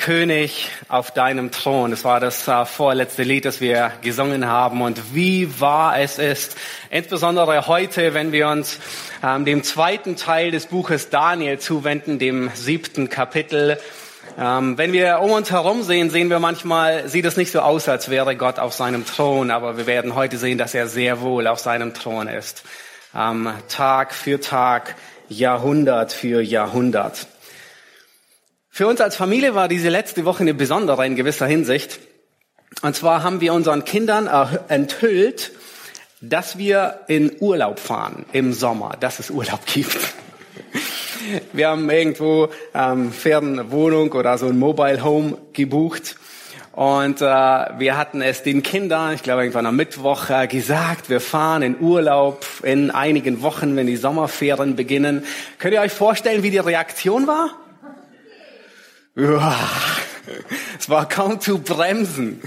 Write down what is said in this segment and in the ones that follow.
König auf deinem Thron. Das war das äh, vorletzte Lied, das wir gesungen haben. Und wie wahr es ist, insbesondere heute, wenn wir uns ähm, dem zweiten Teil des Buches Daniel zuwenden, dem siebten Kapitel. Ähm, wenn wir um uns herum sehen, sehen wir manchmal, sieht es nicht so aus, als wäre Gott auf seinem Thron. Aber wir werden heute sehen, dass er sehr wohl auf seinem Thron ist. Ähm, Tag für Tag, Jahrhundert für Jahrhundert. Für uns als Familie war diese letzte Woche eine besondere in gewisser Hinsicht. Und zwar haben wir unseren Kindern enthüllt, dass wir in Urlaub fahren im Sommer, dass es Urlaub gibt. Wir haben irgendwo ähm, Fernwohnung oder so ein Mobile Home gebucht und äh, wir hatten es den Kindern, ich glaube irgendwann am Mittwoch, äh, gesagt, wir fahren in Urlaub in einigen Wochen, wenn die Sommerferien beginnen. Könnt ihr euch vorstellen, wie die Reaktion war? Es war kaum zu bremsen.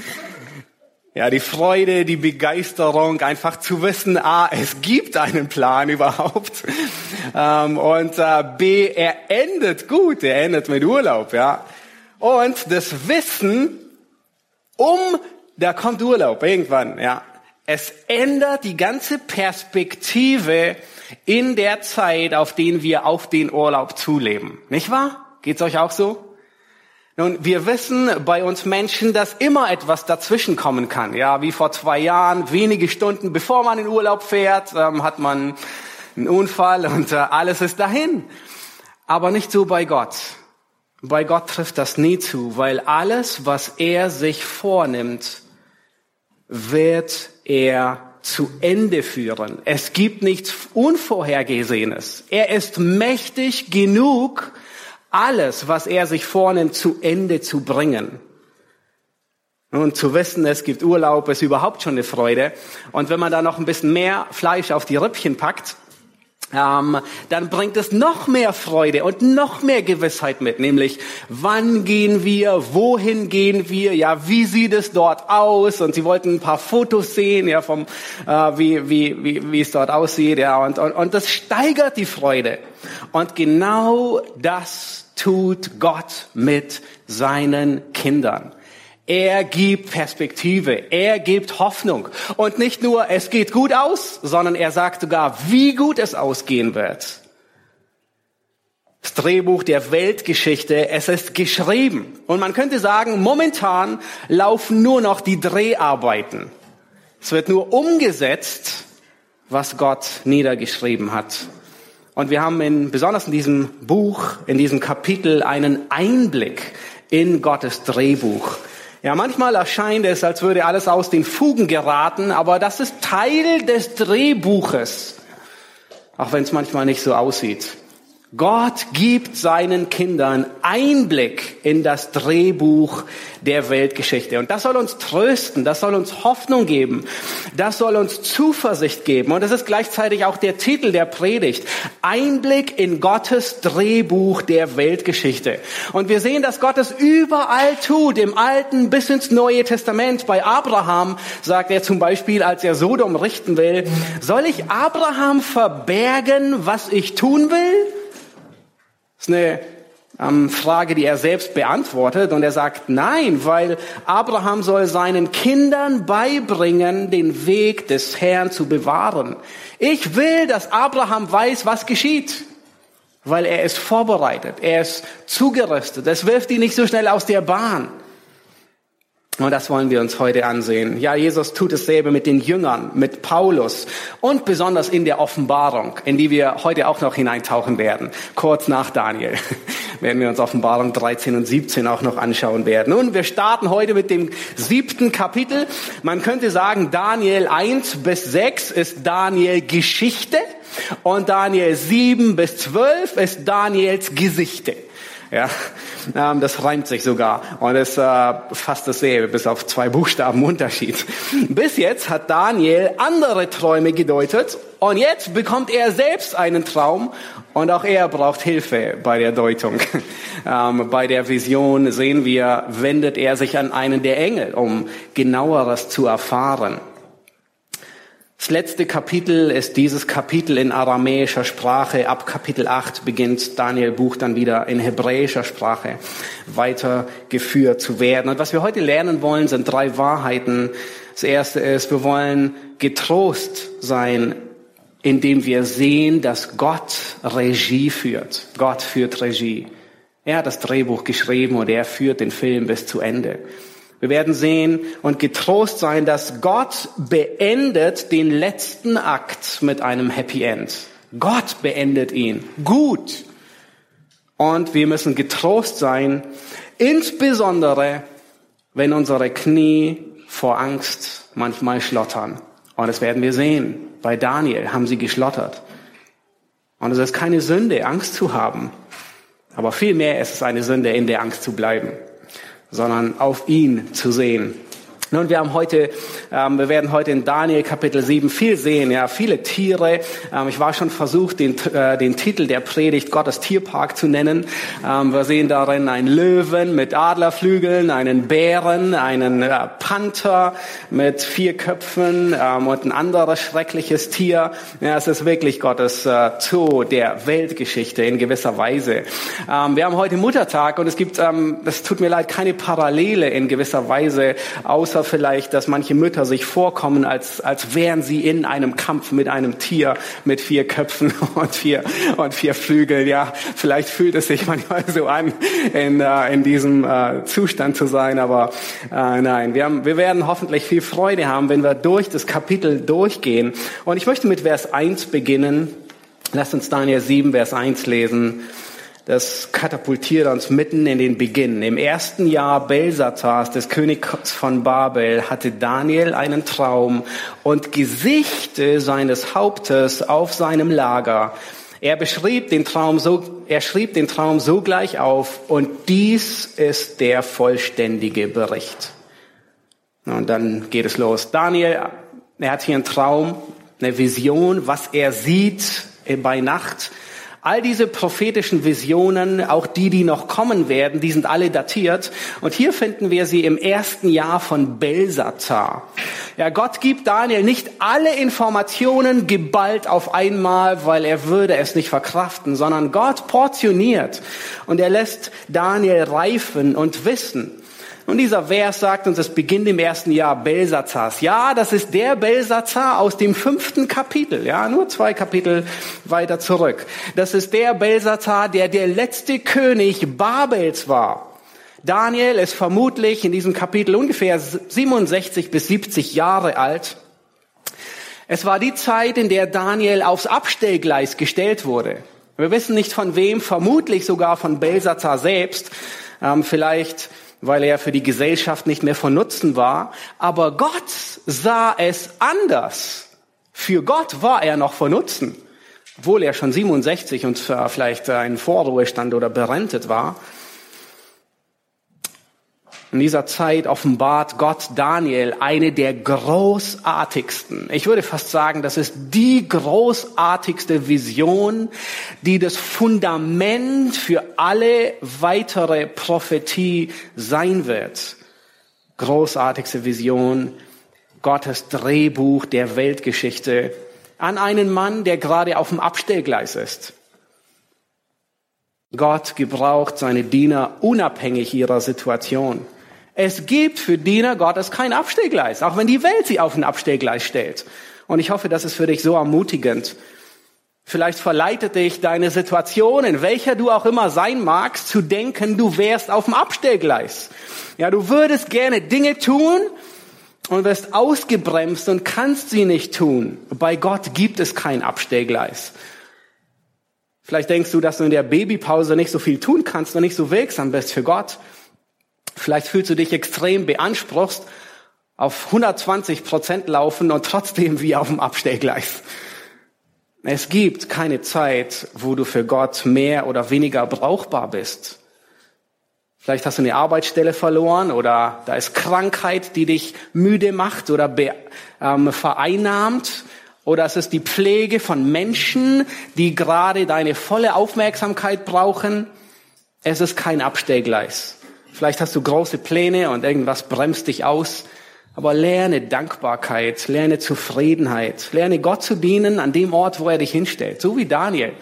Ja, die Freude, die Begeisterung, einfach zu wissen, A, es gibt einen Plan überhaupt. Ähm, und äh, B, er endet gut, er endet mit Urlaub, ja. Und das Wissen um, da kommt Urlaub irgendwann, ja. Es ändert die ganze Perspektive in der Zeit, auf den wir auf den Urlaub zuleben. Nicht wahr? Geht's euch auch so? Nun, wir wissen bei uns Menschen, dass immer etwas dazwischen kommen kann. Ja, wie vor zwei Jahren, wenige Stunden bevor man in Urlaub fährt, ähm, hat man einen Unfall und äh, alles ist dahin. Aber nicht so bei Gott. Bei Gott trifft das nie zu, weil alles, was er sich vornimmt, wird er zu Ende führen. Es gibt nichts Unvorhergesehenes. Er ist mächtig genug, alles, was er sich vornimmt, zu Ende zu bringen. Und zu wissen, es gibt Urlaub, ist überhaupt schon eine Freude. Und wenn man da noch ein bisschen mehr Fleisch auf die Rippchen packt, ähm, dann bringt es noch mehr Freude und noch mehr Gewissheit mit, nämlich wann gehen wir, wohin gehen wir, ja, wie sieht es dort aus? Und sie wollten ein paar Fotos sehen, ja, vom äh, wie, wie wie wie es dort aussieht, ja, und, und und das steigert die Freude. Und genau das tut Gott mit seinen Kindern. Er gibt Perspektive, er gibt Hoffnung. Und nicht nur, es geht gut aus, sondern er sagt sogar, wie gut es ausgehen wird. Das Drehbuch der Weltgeschichte, es ist geschrieben. Und man könnte sagen, momentan laufen nur noch die Dreharbeiten. Es wird nur umgesetzt, was Gott niedergeschrieben hat. Und wir haben in, besonders in diesem Buch, in diesem Kapitel einen Einblick in Gottes Drehbuch. Ja, manchmal erscheint es, als würde alles aus den Fugen geraten, aber das ist Teil des Drehbuches. Auch wenn es manchmal nicht so aussieht. Gott gibt seinen Kindern Einblick in das Drehbuch der Weltgeschichte. Und das soll uns trösten, das soll uns Hoffnung geben, das soll uns Zuversicht geben. Und das ist gleichzeitig auch der Titel der Predigt. Einblick in Gottes Drehbuch der Weltgeschichte. Und wir sehen, dass Gott es überall tut, im Alten bis ins Neue Testament. Bei Abraham sagt er zum Beispiel, als er Sodom richten will, soll ich Abraham verbergen, was ich tun will? Das ist eine ähm, Frage, die er selbst beantwortet. Und er sagt, nein, weil Abraham soll seinen Kindern beibringen, den Weg des Herrn zu bewahren. Ich will, dass Abraham weiß, was geschieht. Weil er ist vorbereitet, er ist zugerüstet. Es wirft ihn nicht so schnell aus der Bahn. Und das wollen wir uns heute ansehen. Ja, Jesus tut dasselbe mit den Jüngern, mit Paulus und besonders in der Offenbarung, in die wir heute auch noch hineintauchen werden. Kurz nach Daniel werden wir uns Offenbarung 13 und 17 auch noch anschauen werden. Nun, wir starten heute mit dem siebten Kapitel. Man könnte sagen, Daniel 1 bis 6 ist Daniel Geschichte und Daniel 7 bis 12 ist Daniels Gesichte. Ja, ähm, das reimt sich sogar und ist äh, fast dasselbe, bis auf zwei Buchstaben Unterschied. Bis jetzt hat Daniel andere Träume gedeutet Und jetzt bekommt er selbst einen Traum und auch er braucht Hilfe bei der Deutung. Ähm, bei der Vision sehen wir, wendet er sich an einen der Engel, um genaueres zu erfahren. Das letzte Kapitel ist dieses Kapitel in aramäischer Sprache. Ab Kapitel 8 beginnt Daniel Buch dann wieder in hebräischer Sprache weitergeführt zu werden. Und was wir heute lernen wollen, sind drei Wahrheiten. Das erste ist, wir wollen getrost sein, indem wir sehen, dass Gott Regie führt. Gott führt Regie. Er hat das Drehbuch geschrieben und er führt den Film bis zu Ende. Wir werden sehen und getrost sein, dass Gott beendet den letzten Akt mit einem Happy End. Gott beendet ihn. Gut. Und wir müssen getrost sein, insbesondere wenn unsere Knie vor Angst manchmal schlottern. Und das werden wir sehen. Bei Daniel haben sie geschlottert. Und es ist keine Sünde, Angst zu haben. Aber vielmehr ist es eine Sünde, in der Angst zu bleiben sondern auf ihn zu sehen. Nun, wir haben heute, ähm, wir werden heute in Daniel Kapitel 7 viel sehen, ja, viele Tiere. Ähm, ich war schon versucht, den, äh, den Titel der Predigt Gottes Tierpark zu nennen. Ähm, wir sehen darin einen Löwen mit Adlerflügeln, einen Bären, einen äh, Panther mit vier Köpfen ähm, und ein anderes schreckliches Tier. Ja, es ist wirklich Gottes äh, Zoo der Weltgeschichte in gewisser Weise. Ähm, wir haben heute Muttertag und es gibt, ähm, es tut mir leid, keine Parallele in gewisser Weise, außer vielleicht, dass manche Mütter sich vorkommen, als, als wären sie in einem Kampf mit einem Tier mit vier Köpfen und vier, und vier Flügeln. Ja, vielleicht fühlt es sich manchmal so an, in, äh, in diesem äh, Zustand zu sein, aber äh, nein, wir, haben, wir werden hoffentlich viel Freude haben, wenn wir durch das Kapitel durchgehen. Und ich möchte mit Vers 1 beginnen. Lasst uns Daniel 7, Vers 1 lesen. Das katapultiert uns mitten in den Beginn. Im ersten Jahr Belsatars, des Königs von Babel, hatte Daniel einen Traum und Gesichte seines Hauptes auf seinem Lager. Er beschrieb den Traum so, er schrieb den Traum sogleich auf und dies ist der vollständige Bericht. Und dann geht es los. Daniel, er hat hier einen Traum, eine Vision, was er sieht bei Nacht. All diese prophetischen Visionen, auch die, die noch kommen werden, die sind alle datiert. Und hier finden wir sie im ersten Jahr von Belsazar. Ja, Gott gibt Daniel nicht alle Informationen geballt auf einmal, weil er würde es nicht verkraften, sondern Gott portioniert und er lässt Daniel reifen und wissen. Und dieser Vers sagt uns, es beginnt im ersten Jahr Belsazars. Ja, das ist der Belsazar aus dem fünften Kapitel. Ja, nur zwei Kapitel weiter zurück. Das ist der Belsazar, der der letzte König Babels war. Daniel ist vermutlich in diesem Kapitel ungefähr 67 bis 70 Jahre alt. Es war die Zeit, in der Daniel aufs Abstellgleis gestellt wurde. Wir wissen nicht von wem, vermutlich sogar von Belsazar selbst. Ähm, vielleicht weil er für die Gesellschaft nicht mehr von Nutzen war. Aber Gott sah es anders. Für Gott war er noch von Nutzen, obwohl er schon 67 und vielleicht ein Vorruhestand oder berentet war. In dieser Zeit offenbart Gott Daniel eine der großartigsten, ich würde fast sagen, das ist die großartigste Vision, die das Fundament für alle weitere Prophetie sein wird. Großartigste Vision, Gottes Drehbuch der Weltgeschichte an einen Mann, der gerade auf dem Abstellgleis ist. Gott gebraucht seine Diener unabhängig ihrer Situation. Es gibt für Diener Gottes kein Abstellgleis, auch wenn die Welt sie auf ein Abstellgleis stellt. Und ich hoffe, das ist für dich so ermutigend. Vielleicht verleitet dich deine Situation, in welcher du auch immer sein magst, zu denken, du wärst auf dem Abstellgleis. Ja, du würdest gerne Dinge tun und wirst ausgebremst und kannst sie nicht tun. Bei Gott gibt es kein Abstellgleis. Vielleicht denkst du, dass du in der Babypause nicht so viel tun kannst und nicht so wirksam bist für Gott. Vielleicht fühlst du dich extrem beanspruchst, auf 120 Prozent laufen und trotzdem wie auf dem Abstellgleis. Es gibt keine Zeit, wo du für Gott mehr oder weniger brauchbar bist. Vielleicht hast du eine Arbeitsstelle verloren oder da ist Krankheit, die dich müde macht oder be, ähm, vereinnahmt oder es ist die Pflege von Menschen, die gerade deine volle Aufmerksamkeit brauchen. Es ist kein Abstellgleis. Vielleicht hast du große Pläne und irgendwas bremst dich aus. Aber lerne Dankbarkeit, lerne Zufriedenheit, lerne Gott zu dienen an dem Ort, wo er dich hinstellt. So wie Daniel.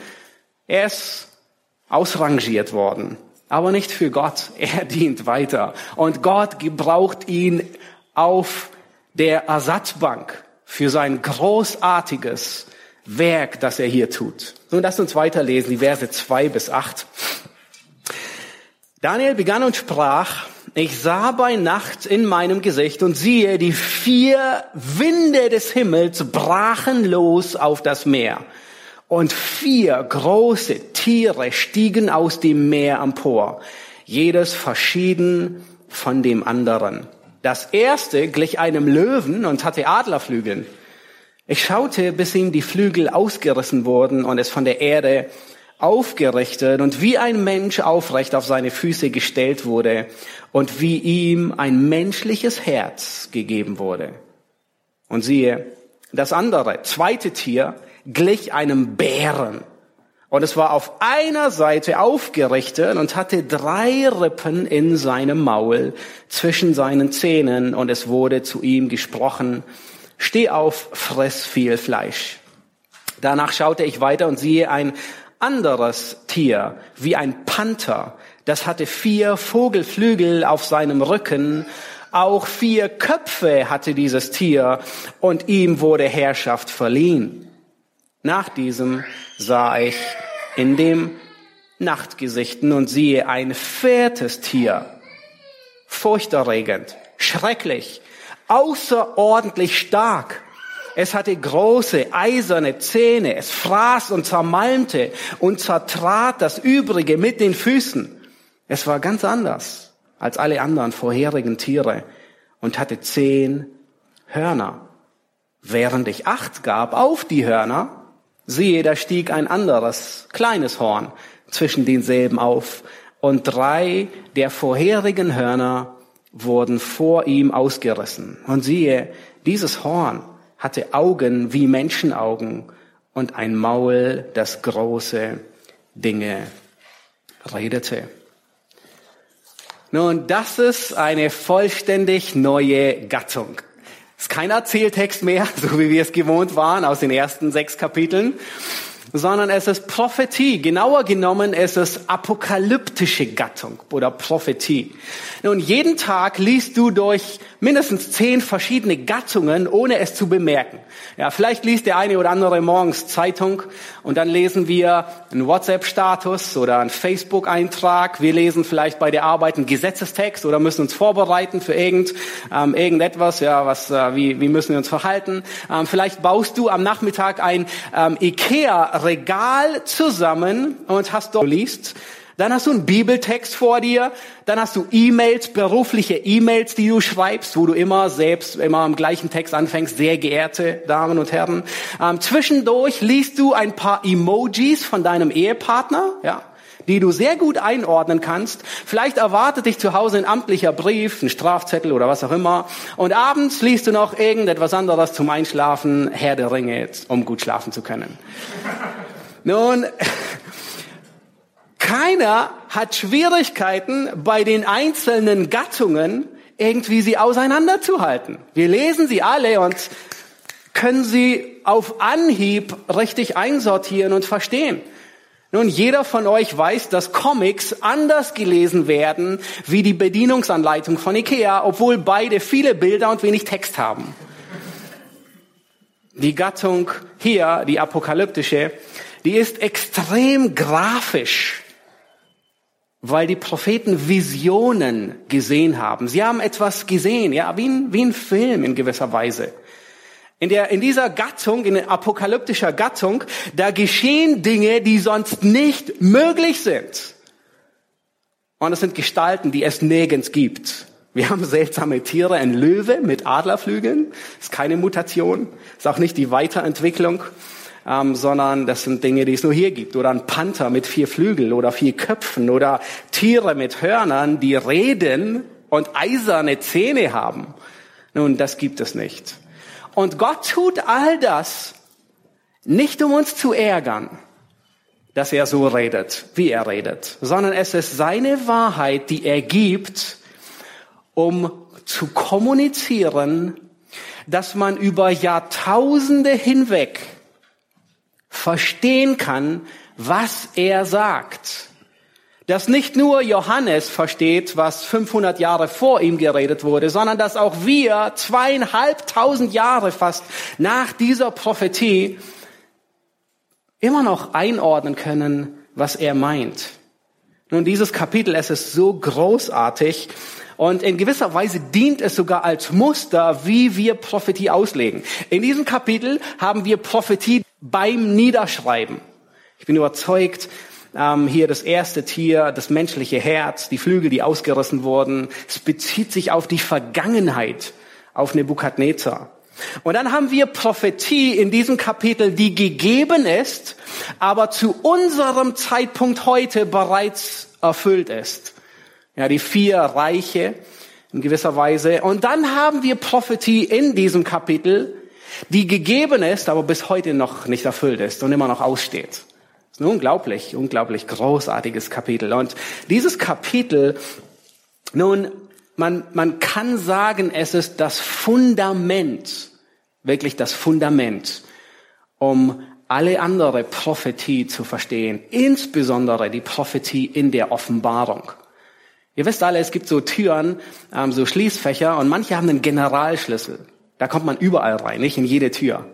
Er ist ausrangiert worden, aber nicht für Gott. Er dient weiter. Und Gott gebraucht ihn auf der Ersatzbank für sein großartiges Werk, das er hier tut. Nun lasst uns weiterlesen, die Verse zwei bis acht. Daniel begann und sprach, ich sah bei Nacht in meinem Gesicht und siehe, die vier Winde des Himmels brachen los auf das Meer. Und vier große Tiere stiegen aus dem Meer empor, jedes verschieden von dem anderen. Das erste glich einem Löwen und hatte Adlerflügeln. Ich schaute, bis ihm die Flügel ausgerissen wurden und es von der Erde aufgerichtet und wie ein Mensch aufrecht auf seine Füße gestellt wurde und wie ihm ein menschliches Herz gegeben wurde. Und siehe, das andere, zweite Tier, glich einem Bären. Und es war auf einer Seite aufgerichtet und hatte drei Rippen in seinem Maul zwischen seinen Zähnen und es wurde zu ihm gesprochen, steh auf, friss viel Fleisch. Danach schaute ich weiter und siehe ein anderes Tier, wie ein Panther. Das hatte vier Vogelflügel auf seinem Rücken. Auch vier Köpfe hatte dieses Tier und ihm wurde Herrschaft verliehen. Nach diesem sah ich in dem Nachtgesichten und siehe ein viertes Tier, furchterregend, schrecklich, außerordentlich stark es hatte große eiserne Zähne. Es fraß und zermalmte und zertrat das Übrige mit den Füßen. Es war ganz anders als alle anderen vorherigen Tiere und hatte zehn Hörner. Während ich Acht gab auf die Hörner, siehe, da stieg ein anderes, kleines Horn zwischen denselben auf und drei der vorherigen Hörner wurden vor ihm ausgerissen. Und siehe, dieses Horn hatte Augen wie Menschenaugen und ein Maul, das große Dinge redete. Nun, das ist eine vollständig neue Gattung. Es ist kein Erzähltext mehr, so wie wir es gewohnt waren aus den ersten sechs Kapiteln, sondern es ist Prophetie. Genauer genommen es ist apokalyptische Gattung oder Prophetie. Nun, jeden Tag liest du durch mindestens zehn verschiedene Gattungen, ohne es zu bemerken. Ja, vielleicht liest der eine oder andere morgens Zeitung und dann lesen wir einen WhatsApp-Status oder einen Facebook-Eintrag. Wir lesen vielleicht bei der Arbeit einen Gesetzestext oder müssen uns vorbereiten für irgend, ähm, irgendetwas. Ja, was, äh, wie, wie müssen wir uns verhalten? Ähm, vielleicht baust du am Nachmittag ein ähm, Ikea-Regal zusammen und hast dort liest dann hast du einen Bibeltext vor dir, dann hast du E-Mails, berufliche E-Mails, die du schreibst, wo du immer selbst immer am gleichen Text anfängst, sehr geehrte Damen und Herren. Ähm, zwischendurch liest du ein paar Emojis von deinem Ehepartner, ja, die du sehr gut einordnen kannst. Vielleicht erwartet dich zu Hause ein amtlicher Brief, ein Strafzettel oder was auch immer. Und abends liest du noch irgendetwas anderes zum Einschlafen, Herr der Ringe, um gut schlafen zu können. Nun, keiner hat Schwierigkeiten bei den einzelnen Gattungen irgendwie sie auseinanderzuhalten. Wir lesen sie alle und können sie auf Anhieb richtig einsortieren und verstehen. Nun, jeder von euch weiß, dass Comics anders gelesen werden wie die Bedienungsanleitung von Ikea, obwohl beide viele Bilder und wenig Text haben. Die Gattung hier, die apokalyptische, die ist extrem grafisch weil die Propheten Visionen gesehen haben. Sie haben etwas gesehen, ja, wie ein, wie ein Film in gewisser Weise. In, der, in dieser Gattung, in apokalyptischer Gattung, da geschehen Dinge, die sonst nicht möglich sind. Und es sind Gestalten, die es nirgends gibt. Wir haben seltsame Tiere, ein Löwe mit Adlerflügeln, ist keine Mutation, ist auch nicht die Weiterentwicklung ähm, sondern das sind Dinge, die es nur hier gibt. Oder ein Panther mit vier Flügeln oder vier Köpfen oder Tiere mit Hörnern, die reden und eiserne Zähne haben. Nun, das gibt es nicht. Und Gott tut all das Nicht um uns zu ärgern, dass er so redet, wie er redet, sondern es ist seine Wahrheit, die er gibt, um zu kommunizieren, dass man über Jahrtausende hinweg verstehen kann, was er sagt. Dass nicht nur Johannes versteht, was 500 Jahre vor ihm geredet wurde, sondern dass auch wir zweieinhalbtausend Jahre fast nach dieser Prophetie immer noch einordnen können, was er meint. Nun, dieses Kapitel, es ist so großartig und in gewisser Weise dient es sogar als Muster, wie wir Prophetie auslegen. In diesem Kapitel haben wir Prophetie beim Niederschreiben. Ich bin überzeugt, ähm, hier das erste Tier, das menschliche Herz, die Flügel, die ausgerissen wurden. Es bezieht sich auf die Vergangenheit, auf Nebukadnezar. Und dann haben wir Prophetie in diesem Kapitel, die gegeben ist, aber zu unserem Zeitpunkt heute bereits erfüllt ist. Ja, die vier Reiche in gewisser Weise. Und dann haben wir Prophetie in diesem Kapitel, die gegeben ist, aber bis heute noch nicht erfüllt ist und immer noch aussteht. Ein unglaublich, unglaublich großartiges Kapitel. Und dieses Kapitel, nun, man, man kann sagen, es ist das Fundament, wirklich das Fundament, um alle andere Prophetie zu verstehen, insbesondere die Prophetie in der Offenbarung. Ihr wisst alle, es gibt so Türen, ähm, so Schließfächer und manche haben einen Generalschlüssel. Da kommt man überall rein, nicht in jede Tür,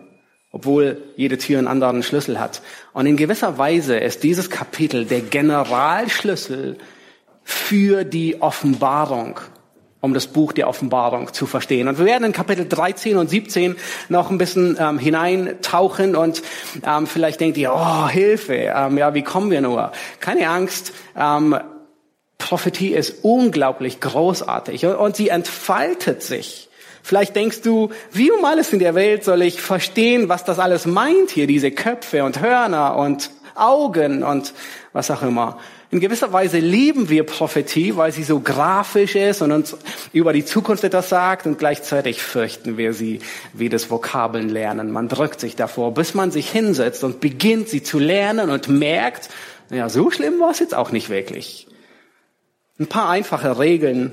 obwohl jede Tür einen anderen Schlüssel hat. Und in gewisser Weise ist dieses Kapitel der Generalschlüssel für die Offenbarung, um das Buch der Offenbarung zu verstehen. Und wir werden in Kapitel 13 und 17 noch ein bisschen ähm, hineintauchen und ähm, vielleicht denkt ihr, oh, Hilfe, ähm, ja, wie kommen wir nur? Keine Angst, ähm, Prophetie ist unglaublich großartig und, und sie entfaltet sich Vielleicht denkst du, wie um alles in der Welt soll ich verstehen, was das alles meint hier, diese Köpfe und Hörner und Augen und was auch immer. In gewisser Weise lieben wir Prophetie, weil sie so grafisch ist und uns über die Zukunft etwas sagt und gleichzeitig fürchten wir sie wie das Vokabeln lernen. Man drückt sich davor, bis man sich hinsetzt und beginnt sie zu lernen und merkt, ja, so schlimm war es jetzt auch nicht wirklich. Ein paar einfache Regeln,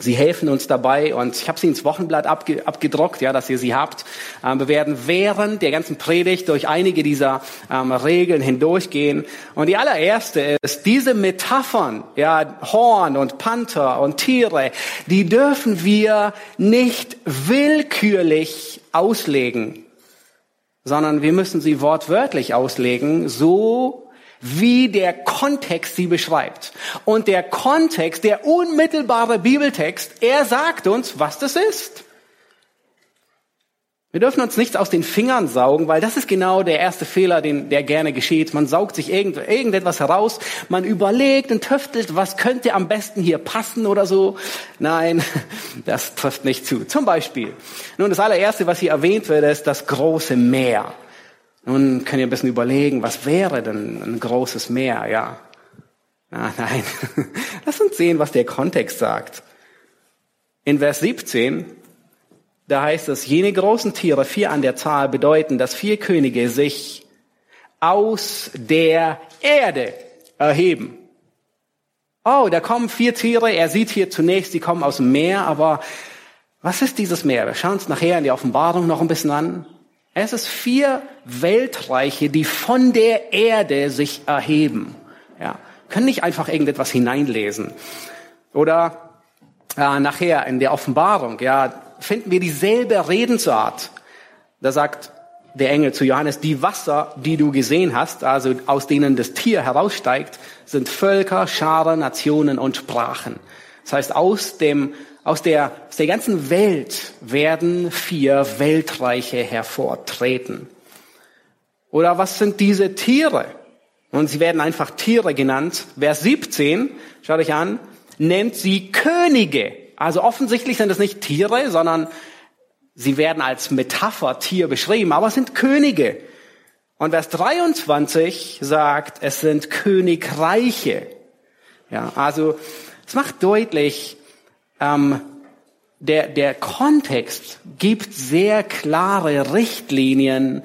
Sie helfen uns dabei und ich habe sie ins Wochenblatt abge abgedruckt, ja, dass ihr sie habt. Ähm, wir werden während der ganzen Predigt durch einige dieser ähm, Regeln hindurchgehen. Und die allererste ist, diese Metaphern, ja, Horn und Panther und Tiere, die dürfen wir nicht willkürlich auslegen, sondern wir müssen sie wortwörtlich auslegen, so wie der Kontext sie beschreibt. Und der Kontext, der unmittelbare Bibeltext, er sagt uns, was das ist. Wir dürfen uns nichts aus den Fingern saugen, weil das ist genau der erste Fehler, den, der gerne geschieht. Man saugt sich irgend, irgendetwas heraus, man überlegt und tüftelt, was könnte am besten hier passen oder so. Nein, das trifft nicht zu. Zum Beispiel. Nun, das allererste, was hier erwähnt wird, ist das große Meer. Nun könnt ihr ein bisschen überlegen, was wäre denn ein großes Meer, ja? Ah, nein, lass uns sehen, was der Kontext sagt. In Vers 17, da heißt es, jene großen Tiere, vier an der Zahl, bedeuten, dass vier Könige sich aus der Erde erheben. Oh, da kommen vier Tiere. Er sieht hier zunächst, die kommen aus dem Meer, aber was ist dieses Meer? Wir schauen uns nachher in die Offenbarung noch ein bisschen an. Es ist vier Weltreiche, die von der Erde sich erheben. Ja, können nicht einfach irgendetwas hineinlesen. Oder äh, nachher in der Offenbarung, ja, finden wir dieselbe Redensart. Da sagt der Engel zu Johannes, die Wasser, die du gesehen hast, also aus denen das Tier heraussteigt, sind Völker, Scharen, Nationen und Sprachen. Das heißt, aus dem aus der, aus der ganzen Welt werden vier Weltreiche hervortreten. Oder was sind diese Tiere? Und sie werden einfach Tiere genannt. Vers 17, schaut euch an, nennt sie Könige. Also offensichtlich sind es nicht Tiere, sondern sie werden als Metapher Tier beschrieben, aber es sind Könige. Und Vers 23 sagt, es sind Königreiche. Ja, also es macht deutlich, ähm, der, der Kontext gibt sehr klare Richtlinien,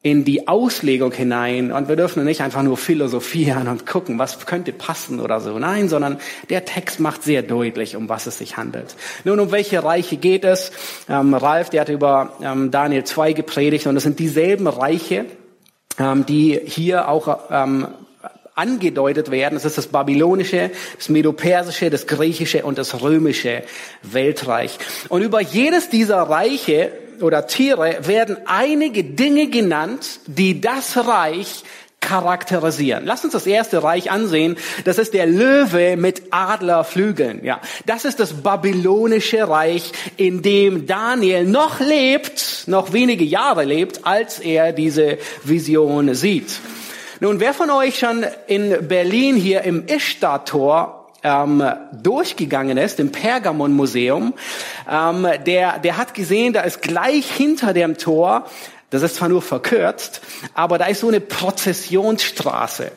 in die Auslegung hinein und wir dürfen nicht einfach nur philosophieren und gucken, was könnte passen oder so. Nein, sondern der Text macht sehr deutlich, um was es sich handelt. Nun, um welche Reiche geht es? Ähm, Ralf, der hat über ähm, Daniel 2 gepredigt und es sind dieselben Reiche, ähm, die hier auch ähm, angedeutet werden. Es ist das babylonische, das medopersische, das griechische und das römische Weltreich. Und über jedes dieser Reiche oder Tiere werden einige Dinge genannt, die das Reich charakterisieren. Lass uns das erste Reich ansehen. Das ist der Löwe mit Adlerflügeln. Ja, das ist das babylonische Reich, in dem Daniel noch lebt, noch wenige Jahre lebt, als er diese Vision sieht. Nun, wer von euch schon in Berlin hier im Ishtar-Tor ähm, durchgegangen ist, im Pergamon-Museum, ähm, der, der hat gesehen, da ist gleich hinter dem Tor, das ist zwar nur verkürzt, aber da ist so eine Prozessionsstraße.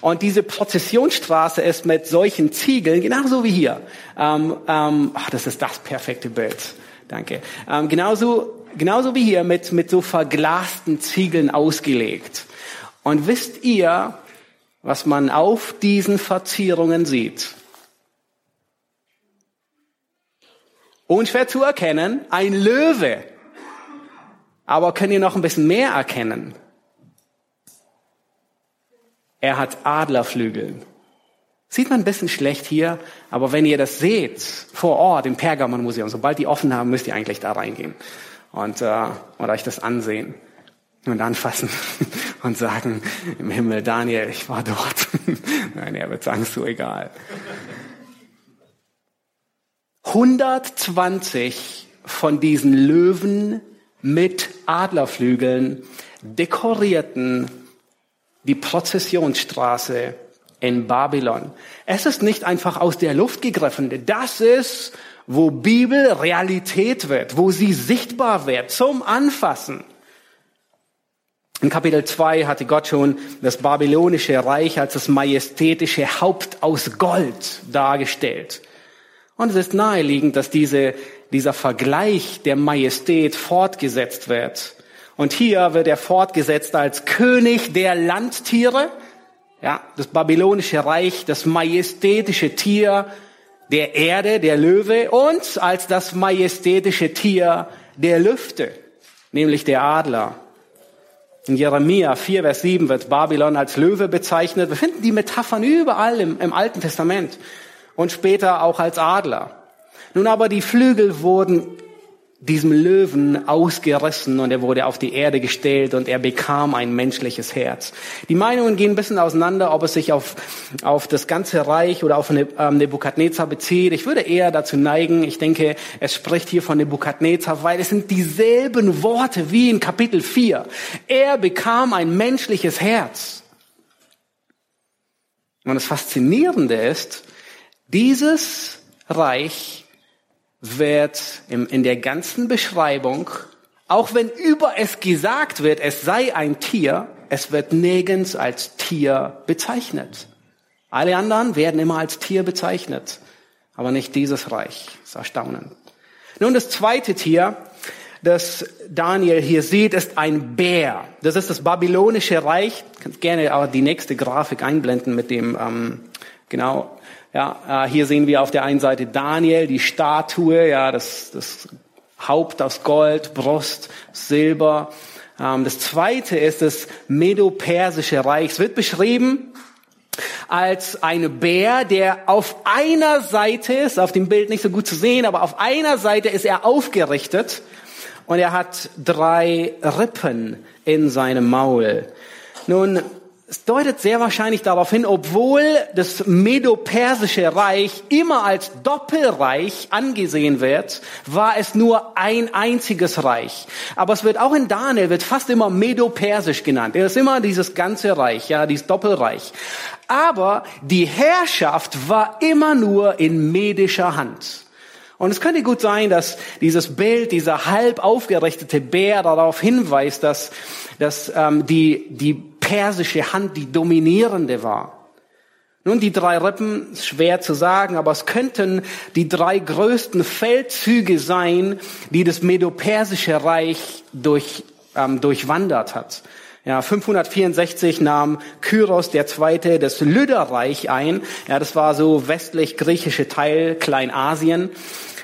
Und diese Prozessionsstraße ist mit solchen Ziegeln, genauso wie hier. Ähm, ähm, ach, das ist das perfekte Bild. Danke. Ähm, genauso, genauso wie hier mit, mit so verglasten Ziegeln ausgelegt. Und wisst ihr, was man auf diesen Verzierungen sieht? Unschwer zu erkennen, ein Löwe. Aber könnt ihr noch ein bisschen mehr erkennen? Er hat Adlerflügel. Sieht man ein bisschen schlecht hier, aber wenn ihr das seht, vor Ort im Pergamon-Museum, sobald die offen haben, müsst ihr eigentlich da reingehen und, äh, und euch das ansehen und anfassen und sagen, im Himmel, Daniel, ich war dort. Nein, er wird sagen, so egal. 120 von diesen Löwen mit Adlerflügeln dekorierten die Prozessionsstraße in Babylon. Es ist nicht einfach aus der Luft gegriffen. Das ist, wo Bibel Realität wird, wo sie sichtbar wird, zum Anfassen. In Kapitel 2 hatte Gott schon das babylonische Reich als das majestätische Haupt aus Gold dargestellt. Und es ist naheliegend, dass diese, dieser Vergleich der Majestät fortgesetzt wird. Und hier wird er fortgesetzt als König der Landtiere, ja, das babylonische Reich, das majestätische Tier der Erde, der Löwe und als das majestätische Tier der Lüfte, nämlich der Adler. In Jeremia 4, Vers 7 wird Babylon als Löwe bezeichnet. Wir finden die Metaphern überall im, im Alten Testament und später auch als Adler. Nun aber die Flügel wurden diesem Löwen ausgerissen und er wurde auf die Erde gestellt und er bekam ein menschliches Herz. Die Meinungen gehen ein bisschen auseinander, ob es sich auf, auf das ganze Reich oder auf ähm, Nebukadnezar bezieht. Ich würde eher dazu neigen, ich denke, es spricht hier von Nebukadnezar, weil es sind dieselben Worte wie in Kapitel 4. Er bekam ein menschliches Herz. Und das Faszinierende ist, dieses Reich wird in der ganzen Beschreibung, auch wenn über es gesagt wird, es sei ein Tier, es wird nirgends als Tier bezeichnet. Alle anderen werden immer als Tier bezeichnet, aber nicht dieses Reich. Das ist erstaunend. Nun, das zweite Tier, das Daniel hier sieht, ist ein Bär. Das ist das babylonische Reich. Ich kann gerne auch die nächste Grafik einblenden mit dem, ähm, genau, ja, äh, hier sehen wir auf der einen Seite Daniel, die Statue, ja, das, das Haupt aus Gold, Brust, Silber. Ähm, das zweite ist das Medo-Persische Reich. Es wird beschrieben als ein Bär, der auf einer Seite ist, auf dem Bild nicht so gut zu sehen, aber auf einer Seite ist er aufgerichtet und er hat drei Rippen in seinem Maul. Nun, es deutet sehr wahrscheinlich darauf hin, obwohl das Medo-Persische Reich immer als Doppelreich angesehen wird, war es nur ein einziges Reich. Aber es wird auch in Daniel wird fast immer Medo-Persisch genannt. Es ist immer dieses ganze Reich, ja, dieses Doppelreich. Aber die Herrschaft war immer nur in medischer Hand. Und es könnte gut sein, dass dieses Bild, dieser halb aufgerichtete Bär darauf hinweist, dass, dass ähm, die, die persische Hand die dominierende war. Nun, die drei Rippen, schwer zu sagen, aber es könnten die drei größten Feldzüge sein, die das Medo-Persische Reich durch, ähm, durchwandert hat. Ja, 564 nahm Kyros Zweite das Lüderreich ein. Ja, das war so westlich-griechische Teil Kleinasien.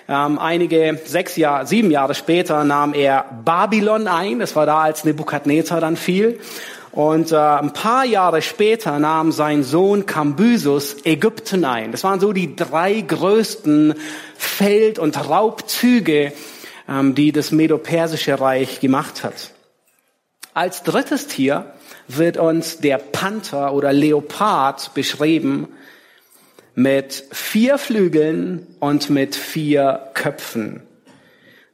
Ähm, einige sechs Jahre, sieben Jahre später nahm er Babylon ein. Das war da, als Nebukadnezar dann fiel. Und äh, ein paar Jahre später nahm sein Sohn Kambysus Ägypten ein. Das waren so die drei größten Feld- und Raubzüge, ähm, die das Medo-Persische Reich gemacht hat. Als drittes Tier wird uns der Panther oder Leopard beschrieben mit vier Flügeln und mit vier Köpfen.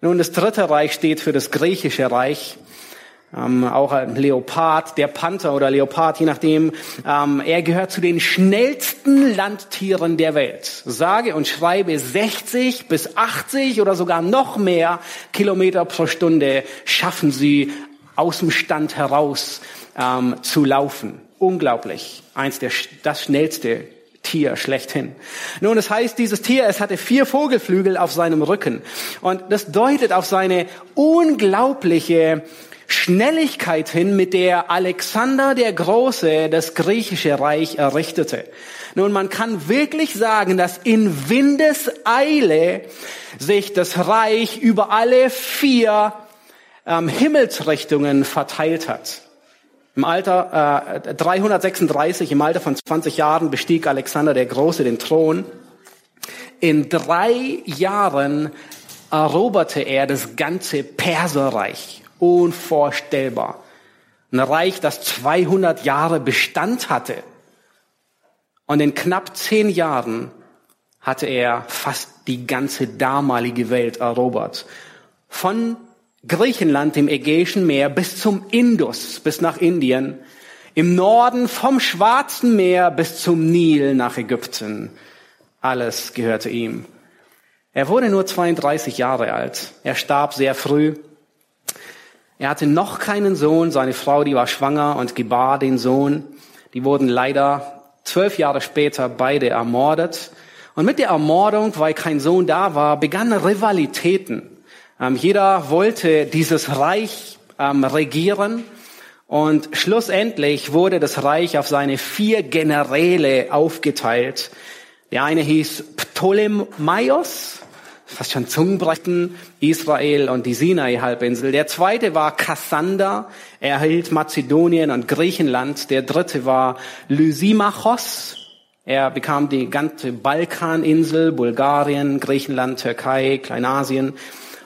Nun, das dritte Reich steht für das griechische Reich. Ähm, auch ein Leopard, der Panther oder Leopard, je nachdem. Ähm, er gehört zu den schnellsten Landtieren der Welt. Sage und schreibe 60 bis 80 oder sogar noch mehr Kilometer pro Stunde schaffen sie aus dem Stand heraus ähm, zu laufen. Unglaublich. Eins der, das schnellste Tier schlechthin. Nun, das heißt, dieses Tier, es hatte vier Vogelflügel auf seinem Rücken. Und das deutet auf seine unglaubliche Schnelligkeit hin, mit der Alexander der Große das griechische Reich errichtete. Nun, man kann wirklich sagen, dass in Windeseile sich das Reich über alle vier ähm, Himmelsrichtungen verteilt hat. Im Alter äh, 336, im Alter von 20 Jahren bestieg Alexander der Große den Thron. In drei Jahren eroberte er das ganze Perserreich. Unvorstellbar. Ein Reich, das 200 Jahre Bestand hatte. Und in knapp zehn Jahren hatte er fast die ganze damalige Welt erobert. Von Griechenland im Ägäischen Meer bis zum Indus, bis nach Indien, im Norden vom Schwarzen Meer bis zum Nil nach Ägypten. Alles gehörte ihm. Er wurde nur 32 Jahre alt. Er starb sehr früh. Er hatte noch keinen Sohn. Seine Frau, die war schwanger und gebar den Sohn. Die wurden leider zwölf Jahre später beide ermordet. Und mit der Ermordung, weil kein Sohn da war, begannen Rivalitäten. Ähm, jeder wollte dieses Reich ähm, regieren und schlussendlich wurde das Reich auf seine vier Generäle aufgeteilt. Der eine hieß Ptolemaios, fast schon Zungenbrechen, Israel und die Sinai-Halbinsel. Der zweite war Kassander, er hielt Mazedonien und Griechenland. Der dritte war Lysimachos, er bekam die ganze Balkaninsel, Bulgarien, Griechenland, Türkei, Kleinasien.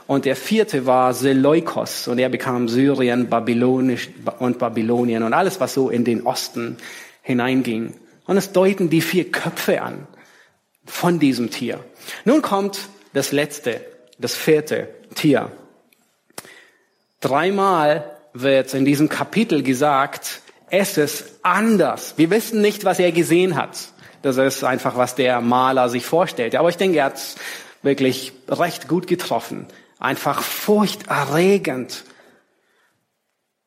Und der vierte war Seleukos und er bekam Syrien, Babylonisch und Babylonien und alles, was so in den Osten hineinging. Und es deuten die vier Köpfe an von diesem Tier. Nun kommt das letzte, das vierte Tier. Dreimal wird in diesem Kapitel gesagt, es ist anders. Wir wissen nicht, was er gesehen hat. Das ist einfach, was der Maler sich vorstellt. Aber ich denke, er hat wirklich recht gut getroffen einfach furchterregend.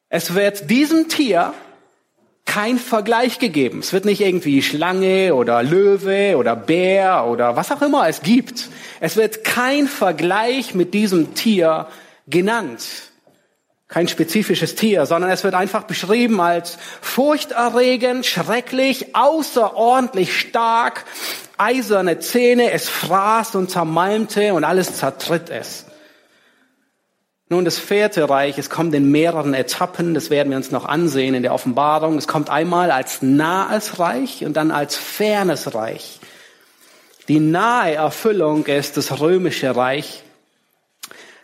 Es wird diesem Tier kein Vergleich gegeben. Es wird nicht irgendwie Schlange oder Löwe oder Bär oder was auch immer es gibt. Es wird kein Vergleich mit diesem Tier genannt. Kein spezifisches Tier, sondern es wird einfach beschrieben als furchterregend, schrecklich, außerordentlich stark, eiserne Zähne, es fraß und zermalmte und alles zertritt es. Nun, das vierte Reich, es kommt in mehreren Etappen, das werden wir uns noch ansehen in der Offenbarung. Es kommt einmal als nahes Reich und dann als fernes Reich. Die nahe Erfüllung ist das römische Reich.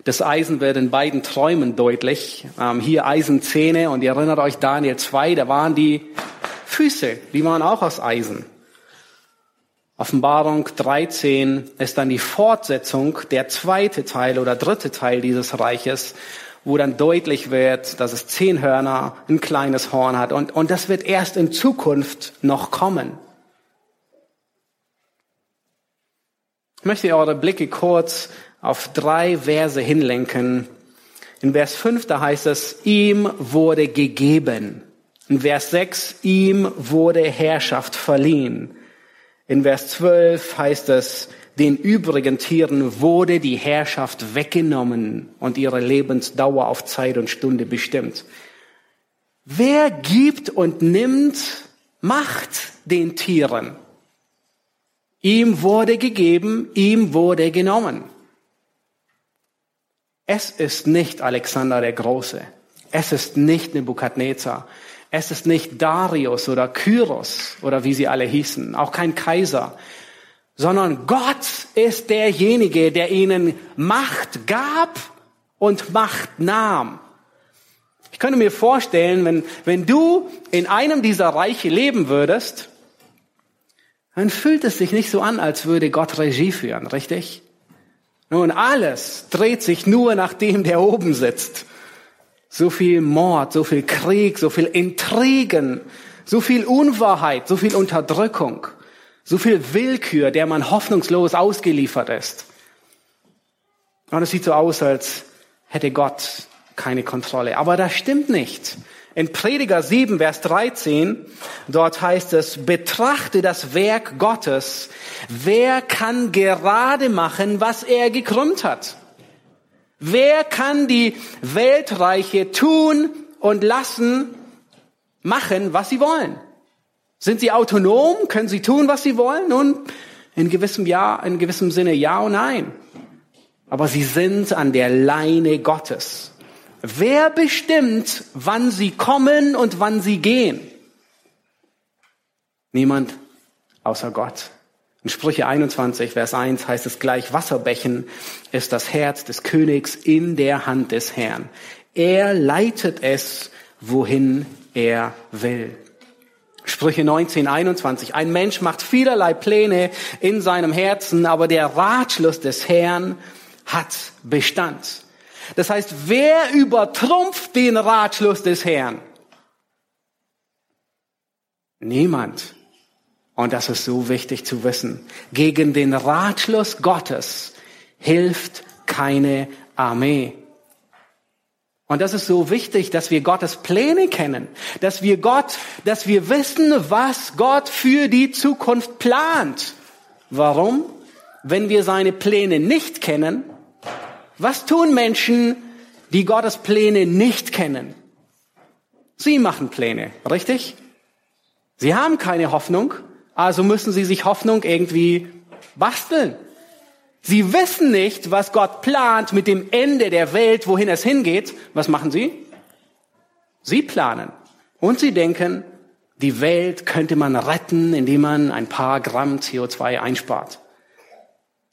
Das Eisen wird in beiden Träumen deutlich. Ähm, hier Eisenzähne und ihr erinnert euch Daniel 2, da waren die Füße, die waren auch aus Eisen. Offenbarung 13 ist dann die Fortsetzung, der zweite Teil oder dritte Teil dieses Reiches, wo dann deutlich wird, dass es zehn Hörner, ein kleines Horn hat und, und das wird erst in Zukunft noch kommen. Ich möchte eure Blicke kurz auf drei Verse hinlenken. In Vers 5, da heißt es, ihm wurde gegeben. In Vers 6, ihm wurde Herrschaft verliehen. In Vers 12 heißt es, Den übrigen Tieren wurde die Herrschaft weggenommen und ihre Lebensdauer auf Zeit und Stunde bestimmt. Wer gibt und nimmt Macht den Tieren? Ihm wurde gegeben, ihm wurde genommen. Es ist nicht Alexander der Große. Es ist nicht Nebukadnezar. Es ist nicht Darius oder Kyros oder wie sie alle hießen. Auch kein Kaiser sondern Gott ist derjenige, der ihnen Macht gab und Macht nahm. Ich könnte mir vorstellen, wenn, wenn du in einem dieser Reiche leben würdest, dann fühlt es sich nicht so an, als würde Gott Regie führen, richtig? Nun, alles dreht sich nur nach dem, der oben sitzt. So viel Mord, so viel Krieg, so viel Intrigen, so viel Unwahrheit, so viel Unterdrückung. So viel Willkür, der man hoffnungslos ausgeliefert ist. Und es sieht so aus, als hätte Gott keine Kontrolle. Aber das stimmt nicht. In Prediger 7, Vers 13, dort heißt es, betrachte das Werk Gottes. Wer kann gerade machen, was er gekrümmt hat? Wer kann die Weltreiche tun und lassen, machen, was sie wollen? Sind sie autonom? Können sie tun, was sie wollen? Nun, in gewissem Ja, in gewissem Sinne ja und nein. Aber sie sind an der Leine Gottes. Wer bestimmt, wann sie kommen und wann sie gehen? Niemand außer Gott. In Sprüche 21, Vers 1 heißt es gleich, Wasserbächen ist das Herz des Königs in der Hand des Herrn. Er leitet es, wohin er will. Sprüche 19, 21. Ein Mensch macht vielerlei Pläne in seinem Herzen, aber der Ratschluss des Herrn hat Bestand. Das heißt, wer übertrumpft den Ratschluss des Herrn? Niemand. Und das ist so wichtig zu wissen. Gegen den Ratschluss Gottes hilft keine Armee. Und das ist so wichtig, dass wir Gottes Pläne kennen, dass wir Gott, dass wir wissen, was Gott für die Zukunft plant. Warum? Wenn wir seine Pläne nicht kennen, was tun Menschen, die Gottes Pläne nicht kennen? Sie machen Pläne, richtig? Sie haben keine Hoffnung, also müssen sie sich Hoffnung irgendwie basteln. Sie wissen nicht, was Gott plant mit dem Ende der Welt, wohin es hingeht. Was machen sie? Sie planen. Und sie denken, die Welt könnte man retten, indem man ein paar Gramm CO2 einspart.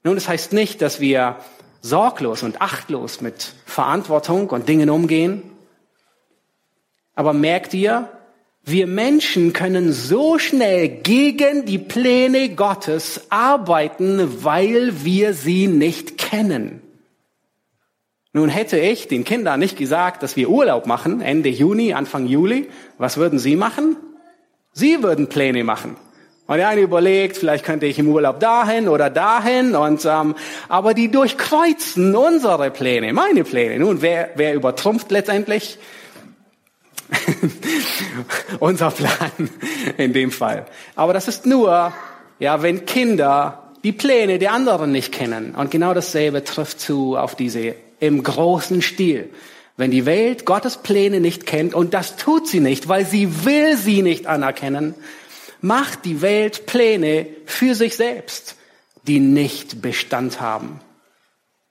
Nun, das heißt nicht, dass wir sorglos und achtlos mit Verantwortung und Dingen umgehen. Aber merkt ihr, wir Menschen können so schnell gegen die Pläne Gottes arbeiten, weil wir sie nicht kennen. Nun hätte ich den Kindern nicht gesagt, dass wir Urlaub machen, Ende Juni, Anfang Juli. Was würden sie machen? Sie würden Pläne machen. Und der eine überlegt, vielleicht könnte ich im Urlaub dahin oder dahin. Und ähm, aber die durchkreuzen unsere Pläne, meine Pläne. Nun, wer, wer übertrumpft letztendlich? unser Plan in dem Fall. Aber das ist nur, ja, wenn Kinder die Pläne der anderen nicht kennen. Und genau dasselbe trifft zu auf diese im großen Stil. Wenn die Welt Gottes Pläne nicht kennt, und das tut sie nicht, weil sie will sie nicht anerkennen, macht die Welt Pläne für sich selbst, die nicht Bestand haben.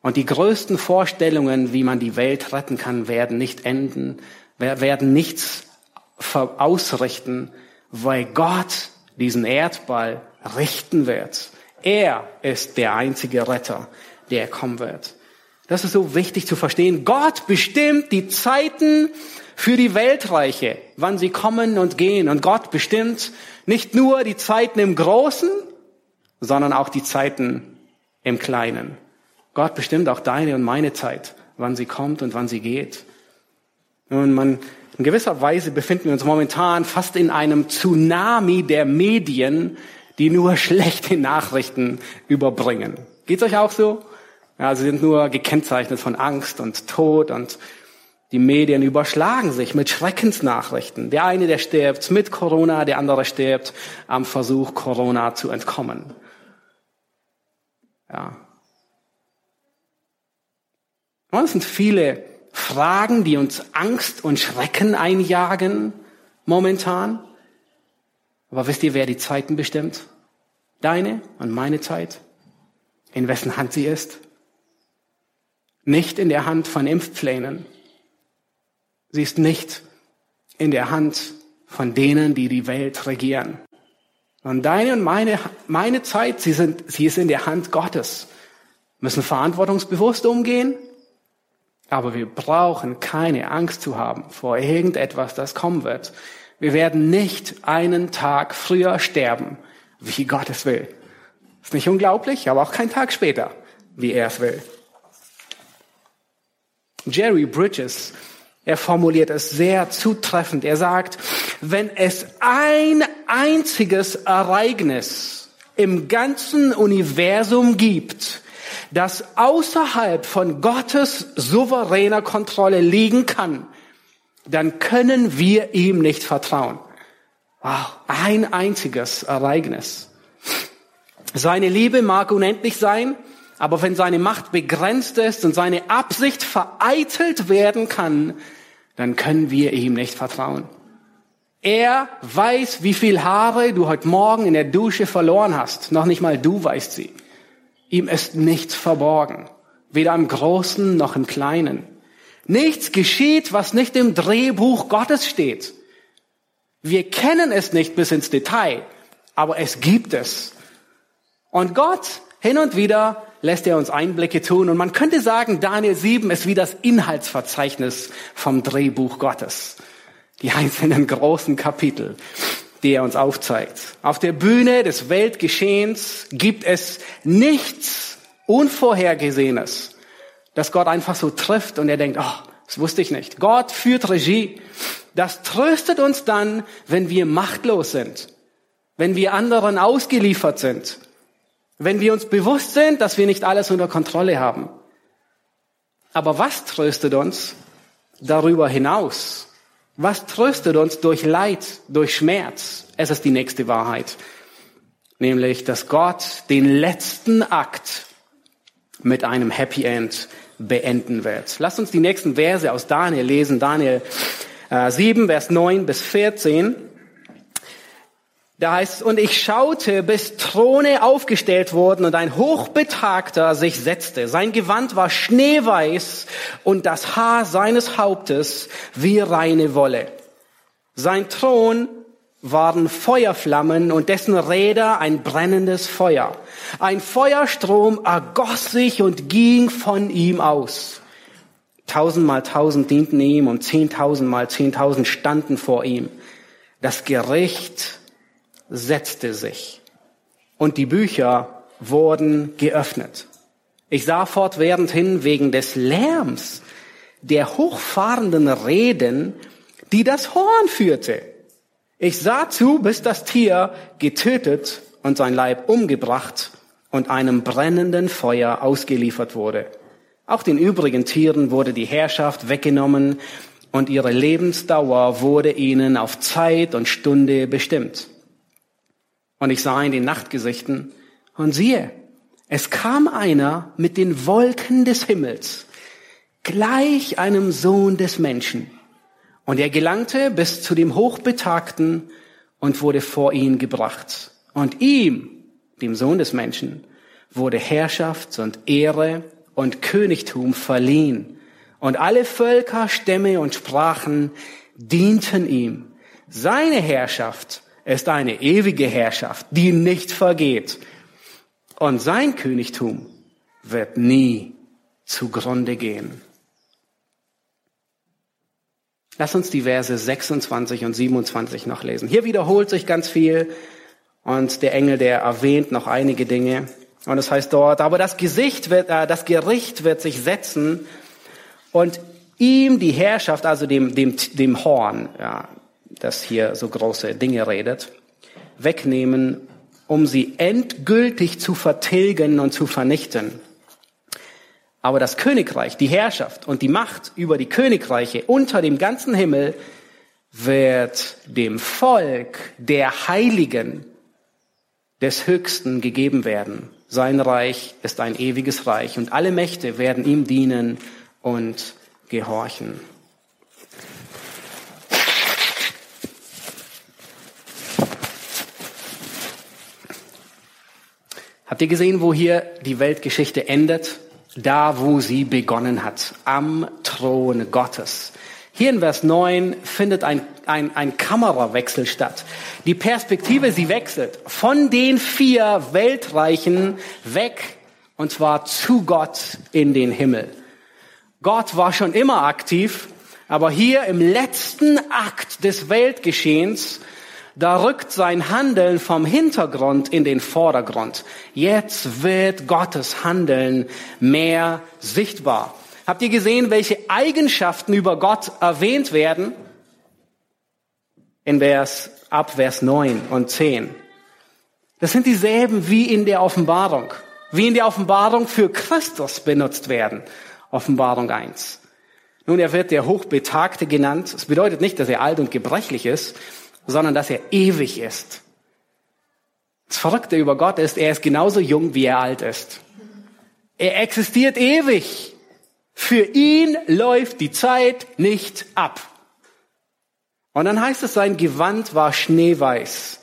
Und die größten Vorstellungen, wie man die Welt retten kann, werden nicht enden, werden nichts ausrichten, weil Gott diesen Erdball richten wird. Er ist der einzige Retter, der kommen wird. Das ist so wichtig zu verstehen. Gott bestimmt die Zeiten für die Weltreiche, wann sie kommen und gehen. Und Gott bestimmt nicht nur die Zeiten im Großen, sondern auch die Zeiten im Kleinen. Gott bestimmt auch deine und meine Zeit, wann sie kommt und wann sie geht. Und man, in gewisser Weise befinden wir uns momentan fast in einem Tsunami der Medien, die nur schlechte Nachrichten überbringen. Geht's euch auch so? Ja, sie sind nur gekennzeichnet von Angst und Tod und die Medien überschlagen sich mit Schreckensnachrichten. Der eine, der stirbt mit Corona, der andere stirbt am Versuch, Corona zu entkommen. Ja. Und es sind viele Fragen, die uns Angst und Schrecken einjagen momentan. Aber wisst ihr, wer die Zeiten bestimmt? Deine und meine Zeit? In wessen Hand sie ist? Nicht in der Hand von Impfplänen. Sie ist nicht in der Hand von denen, die die Welt regieren. Und deine und meine, meine Zeit, sie, sind, sie ist in der Hand Gottes. Wir müssen verantwortungsbewusst umgehen, aber wir brauchen keine Angst zu haben vor irgendetwas, das kommen wird. Wir werden nicht einen Tag früher sterben, wie Gott es will. Ist nicht unglaublich, aber auch kein Tag später, wie er es will. Jerry Bridges, er formuliert es sehr zutreffend. Er sagt, wenn es ein einziges Ereignis im ganzen Universum gibt, das außerhalb von Gottes souveräner Kontrolle liegen kann, dann können wir ihm nicht vertrauen. Wow, ein einziges Ereignis. Seine Liebe mag unendlich sein, aber wenn seine Macht begrenzt ist und seine Absicht vereitelt werden kann, dann können wir ihm nicht vertrauen. Er weiß, wie viel Haare du heute Morgen in der Dusche verloren hast. Noch nicht mal du weißt sie. Ihm ist nichts verborgen. Weder im Großen noch im Kleinen. Nichts geschieht, was nicht im Drehbuch Gottes steht. Wir kennen es nicht bis ins Detail, aber es gibt es. Und Gott hin und wieder lässt er uns Einblicke tun. Und man könnte sagen, Daniel 7 ist wie das Inhaltsverzeichnis vom Drehbuch Gottes. Die einzelnen großen Kapitel, die er uns aufzeigt. Auf der Bühne des Weltgeschehens gibt es nichts Unvorhergesehenes, dass Gott einfach so trifft und er denkt, oh, das wusste ich nicht. Gott führt Regie. Das tröstet uns dann, wenn wir machtlos sind, wenn wir anderen ausgeliefert sind, wenn wir uns bewusst sind, dass wir nicht alles unter Kontrolle haben. Aber was tröstet uns darüber hinaus? Was tröstet uns durch Leid, durch Schmerz? Es ist die nächste Wahrheit. Nämlich, dass Gott den letzten Akt mit einem Happy End beenden wird. Lasst uns die nächsten Verse aus Daniel lesen. Daniel äh, 7, Vers 9 bis 14. Da heißt es, und ich schaute, bis Throne aufgestellt wurden und ein Hochbetagter sich setzte. Sein Gewand war schneeweiß und das Haar seines Hauptes wie reine Wolle. Sein Thron waren Feuerflammen und dessen Räder ein brennendes Feuer. Ein Feuerstrom ergoss sich und ging von ihm aus. Tausendmal tausend dienten ihm und zehntausendmal zehntausend standen vor ihm. Das Gericht setzte sich und die Bücher wurden geöffnet. Ich sah fortwährend hin wegen des Lärms der hochfahrenden Reden, die das Horn führte. Ich sah zu, bis das Tier getötet und sein Leib umgebracht und einem brennenden Feuer ausgeliefert wurde. Auch den übrigen Tieren wurde die Herrschaft weggenommen und ihre Lebensdauer wurde ihnen auf Zeit und Stunde bestimmt. Und ich sah in den Nachtgesichten und siehe, es kam einer mit den Wolken des Himmels, gleich einem Sohn des Menschen. Und er gelangte bis zu dem Hochbetagten und wurde vor ihn gebracht. Und ihm, dem Sohn des Menschen, wurde Herrschaft und Ehre und Königtum verliehen. Und alle Völker, Stämme und Sprachen dienten ihm. Seine Herrschaft ist eine ewige Herrschaft, die nicht vergeht. Und sein Königtum wird nie zugrunde gehen. Lass uns die Verse 26 und 27 noch lesen. Hier wiederholt sich ganz viel und der Engel, der erwähnt noch einige Dinge. Und es heißt dort, aber das Gesicht wird, äh, das Gericht wird sich setzen und ihm die Herrschaft, also dem, dem, dem Horn, ja, das hier so große Dinge redet, wegnehmen, um sie endgültig zu vertilgen und zu vernichten. Aber das Königreich, die Herrschaft und die Macht über die Königreiche unter dem ganzen Himmel wird dem Volk der Heiligen des Höchsten gegeben werden. Sein Reich ist ein ewiges Reich und alle Mächte werden ihm dienen und gehorchen. Habt ihr gesehen, wo hier die Weltgeschichte endet? Da, wo sie begonnen hat, am Thron Gottes. Hier in Vers 9 findet ein, ein, ein Kamerawechsel statt. Die Perspektive, sie wechselt von den vier Weltreichen weg, und zwar zu Gott in den Himmel. Gott war schon immer aktiv, aber hier im letzten Akt des Weltgeschehens, da rückt sein Handeln vom Hintergrund in den Vordergrund. Jetzt wird Gottes Handeln mehr sichtbar. Habt ihr gesehen, welche Eigenschaften über Gott erwähnt werden? In Vers, ab Vers 9 und 10. Das sind dieselben wie in der Offenbarung, wie in der Offenbarung für Christus benutzt werden. Offenbarung 1. Nun, er wird der Hochbetagte genannt. Das bedeutet nicht, dass er alt und gebrechlich ist, sondern dass er ewig ist. Das Verrückte über Gott ist, er ist genauso jung, wie er alt ist. Er existiert ewig. Für ihn läuft die Zeit nicht ab. Und dann heißt es, sein Gewand war schneeweiß.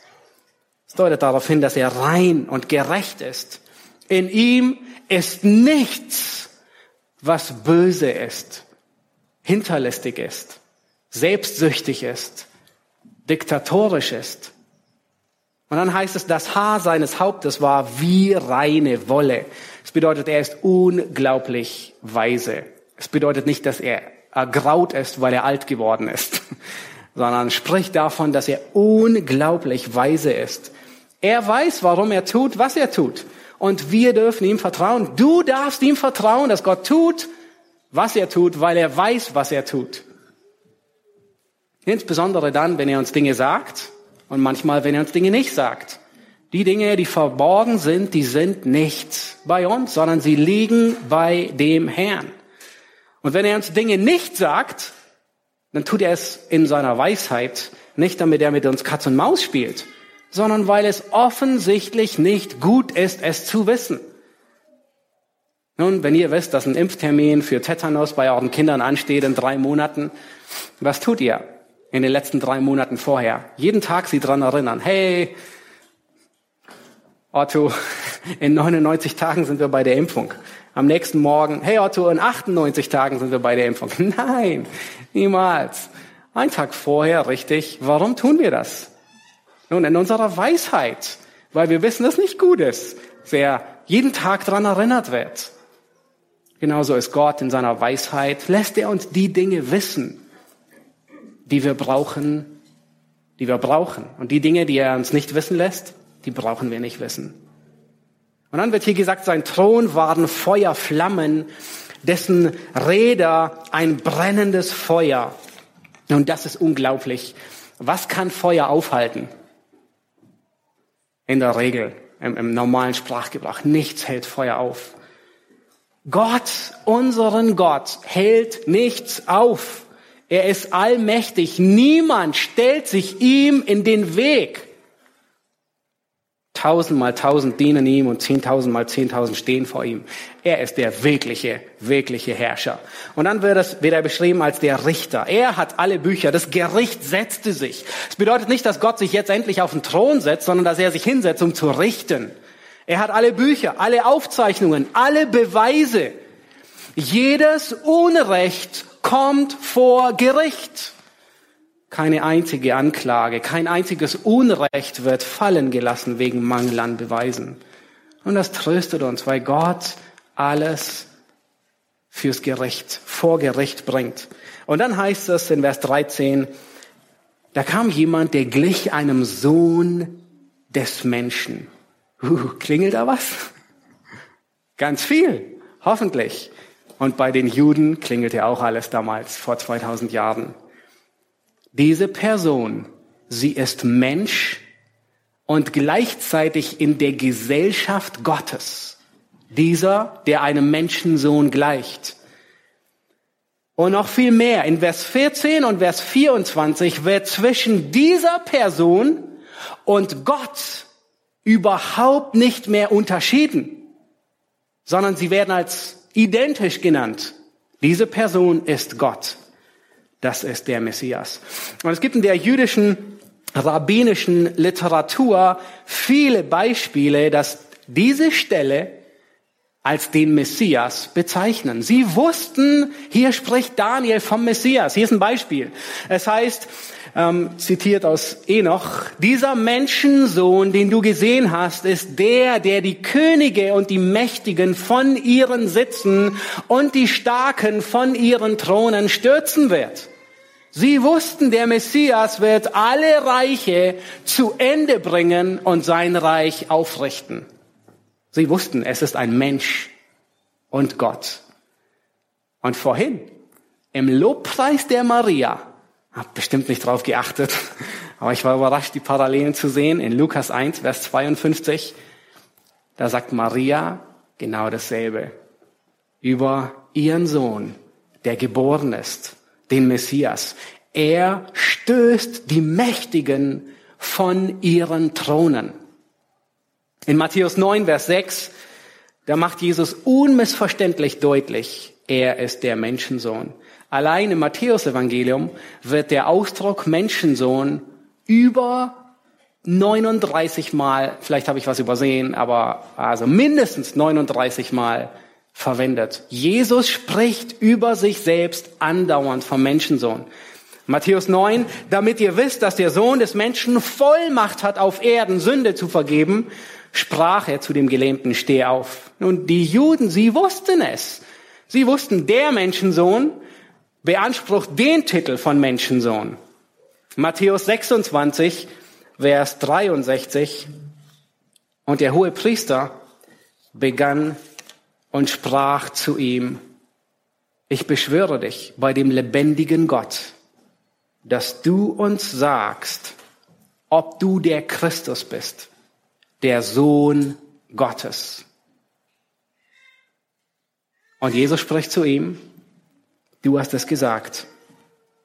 Das deutet darauf hin, dass er rein und gerecht ist. In ihm ist nichts, was böse ist, hinterlistig ist, selbstsüchtig ist, diktatorisch ist. Und dann heißt es, das Haar seines Hauptes war wie reine Wolle. Es bedeutet, er ist unglaublich weise. Es bedeutet nicht, dass er ergraut ist, weil er alt geworden ist, sondern spricht davon, dass er unglaublich weise ist. Er weiß, warum er tut, was er tut. Und wir dürfen ihm vertrauen. Du darfst ihm vertrauen, dass Gott tut, was er tut, weil er weiß, was er tut. Insbesondere dann, wenn er uns Dinge sagt und manchmal, wenn er uns Dinge nicht sagt. Die Dinge, die verborgen sind, die sind nicht bei uns, sondern sie liegen bei dem Herrn. Und wenn er uns Dinge nicht sagt, dann tut er es in seiner Weisheit, nicht damit er mit uns Katz und Maus spielt, sondern weil es offensichtlich nicht gut ist, es zu wissen. Nun, wenn ihr wisst, dass ein Impftermin für Tetanus bei euren Kindern ansteht in drei Monaten, was tut ihr in den letzten drei Monaten vorher? Jeden Tag sie dran erinnern. Hey, Otto, in 99 Tagen sind wir bei der Impfung. Am nächsten Morgen, hey Otto, in 98 Tagen sind wir bei der Impfung. Nein, niemals. Ein Tag vorher, richtig. Warum tun wir das? Nun, in unserer Weisheit, weil wir wissen, dass nicht gut ist, wer jeden Tag daran erinnert wird. Genauso ist Gott in seiner Weisheit, lässt er uns die Dinge wissen, die wir brauchen, die wir brauchen. Und die Dinge, die er uns nicht wissen lässt, die brauchen wir nicht wissen. Und dann wird hier gesagt, sein Thron waren Feuerflammen, dessen Räder ein brennendes Feuer. Und das ist unglaublich. Was kann Feuer aufhalten? In der Regel, im, im normalen Sprachgebrauch, nichts hält Feuer auf. Gott, unseren Gott, hält nichts auf. Er ist allmächtig. Niemand stellt sich ihm in den Weg. Tausend mal tausend dienen ihm und zehntausend mal zehntausend stehen vor ihm. Er ist der wirkliche, wirkliche Herrscher. Und dann wird, es, wird er beschrieben als der Richter. Er hat alle Bücher. Das Gericht setzte sich. Es bedeutet nicht, dass Gott sich jetzt endlich auf den Thron setzt, sondern dass er sich hinsetzt, um zu richten. Er hat alle Bücher, alle Aufzeichnungen, alle Beweise. Jedes Unrecht kommt vor Gericht. Keine einzige Anklage, kein einziges Unrecht wird fallen gelassen wegen Mangel an Beweisen. Und das tröstet uns, weil Gott alles fürs Gericht, vor Gericht bringt. Und dann heißt es in Vers 13, da kam jemand, der glich einem Sohn des Menschen. Uh, klingelt da was? Ganz viel, hoffentlich. Und bei den Juden klingelte auch alles damals, vor 2000 Jahren. Diese Person, sie ist Mensch und gleichzeitig in der Gesellschaft Gottes. Dieser, der einem Menschensohn gleicht. Und noch viel mehr. In Vers 14 und Vers 24 wird zwischen dieser Person und Gott überhaupt nicht mehr unterschieden, sondern sie werden als identisch genannt. Diese Person ist Gott. Das ist der Messias. Und es gibt in der jüdischen rabbinischen Literatur viele Beispiele, dass diese Stelle als den Messias bezeichnen. Sie wussten, hier spricht Daniel vom Messias. Hier ist ein Beispiel. Es heißt, ähm, zitiert aus Enoch, dieser Menschensohn, den du gesehen hast, ist der, der die Könige und die Mächtigen von ihren Sitzen und die Starken von ihren Thronen stürzen wird. Sie wussten, der Messias wird alle Reiche zu Ende bringen und sein Reich aufrichten. Sie wussten, es ist ein Mensch und Gott. Und vorhin, im Lobpreis der Maria, hab bestimmt nicht drauf geachtet, aber ich war überrascht, die Parallelen zu sehen. In Lukas 1, Vers 52, da sagt Maria genau dasselbe über ihren Sohn, der geboren ist den Messias. Er stößt die Mächtigen von ihren Thronen. In Matthäus 9, Vers 6, da macht Jesus unmissverständlich deutlich, er ist der Menschensohn. Allein im Matthäusevangelium wird der Ausdruck Menschensohn über 39 Mal, vielleicht habe ich was übersehen, aber also mindestens 39 Mal verwendet. Jesus spricht über sich selbst andauernd vom Menschensohn. Matthäus 9, damit ihr wisst, dass der Sohn des Menschen Vollmacht hat, auf Erden Sünde zu vergeben, sprach er zu dem Gelähmten, steh auf. Und die Juden, sie wussten es. Sie wussten, der Menschensohn beansprucht den Titel von Menschensohn. Matthäus 26, Vers 63. Und der hohe Priester begann und sprach zu ihm, ich beschwöre dich bei dem lebendigen Gott, dass du uns sagst, ob du der Christus bist, der Sohn Gottes. Und Jesus spricht zu ihm, du hast es gesagt.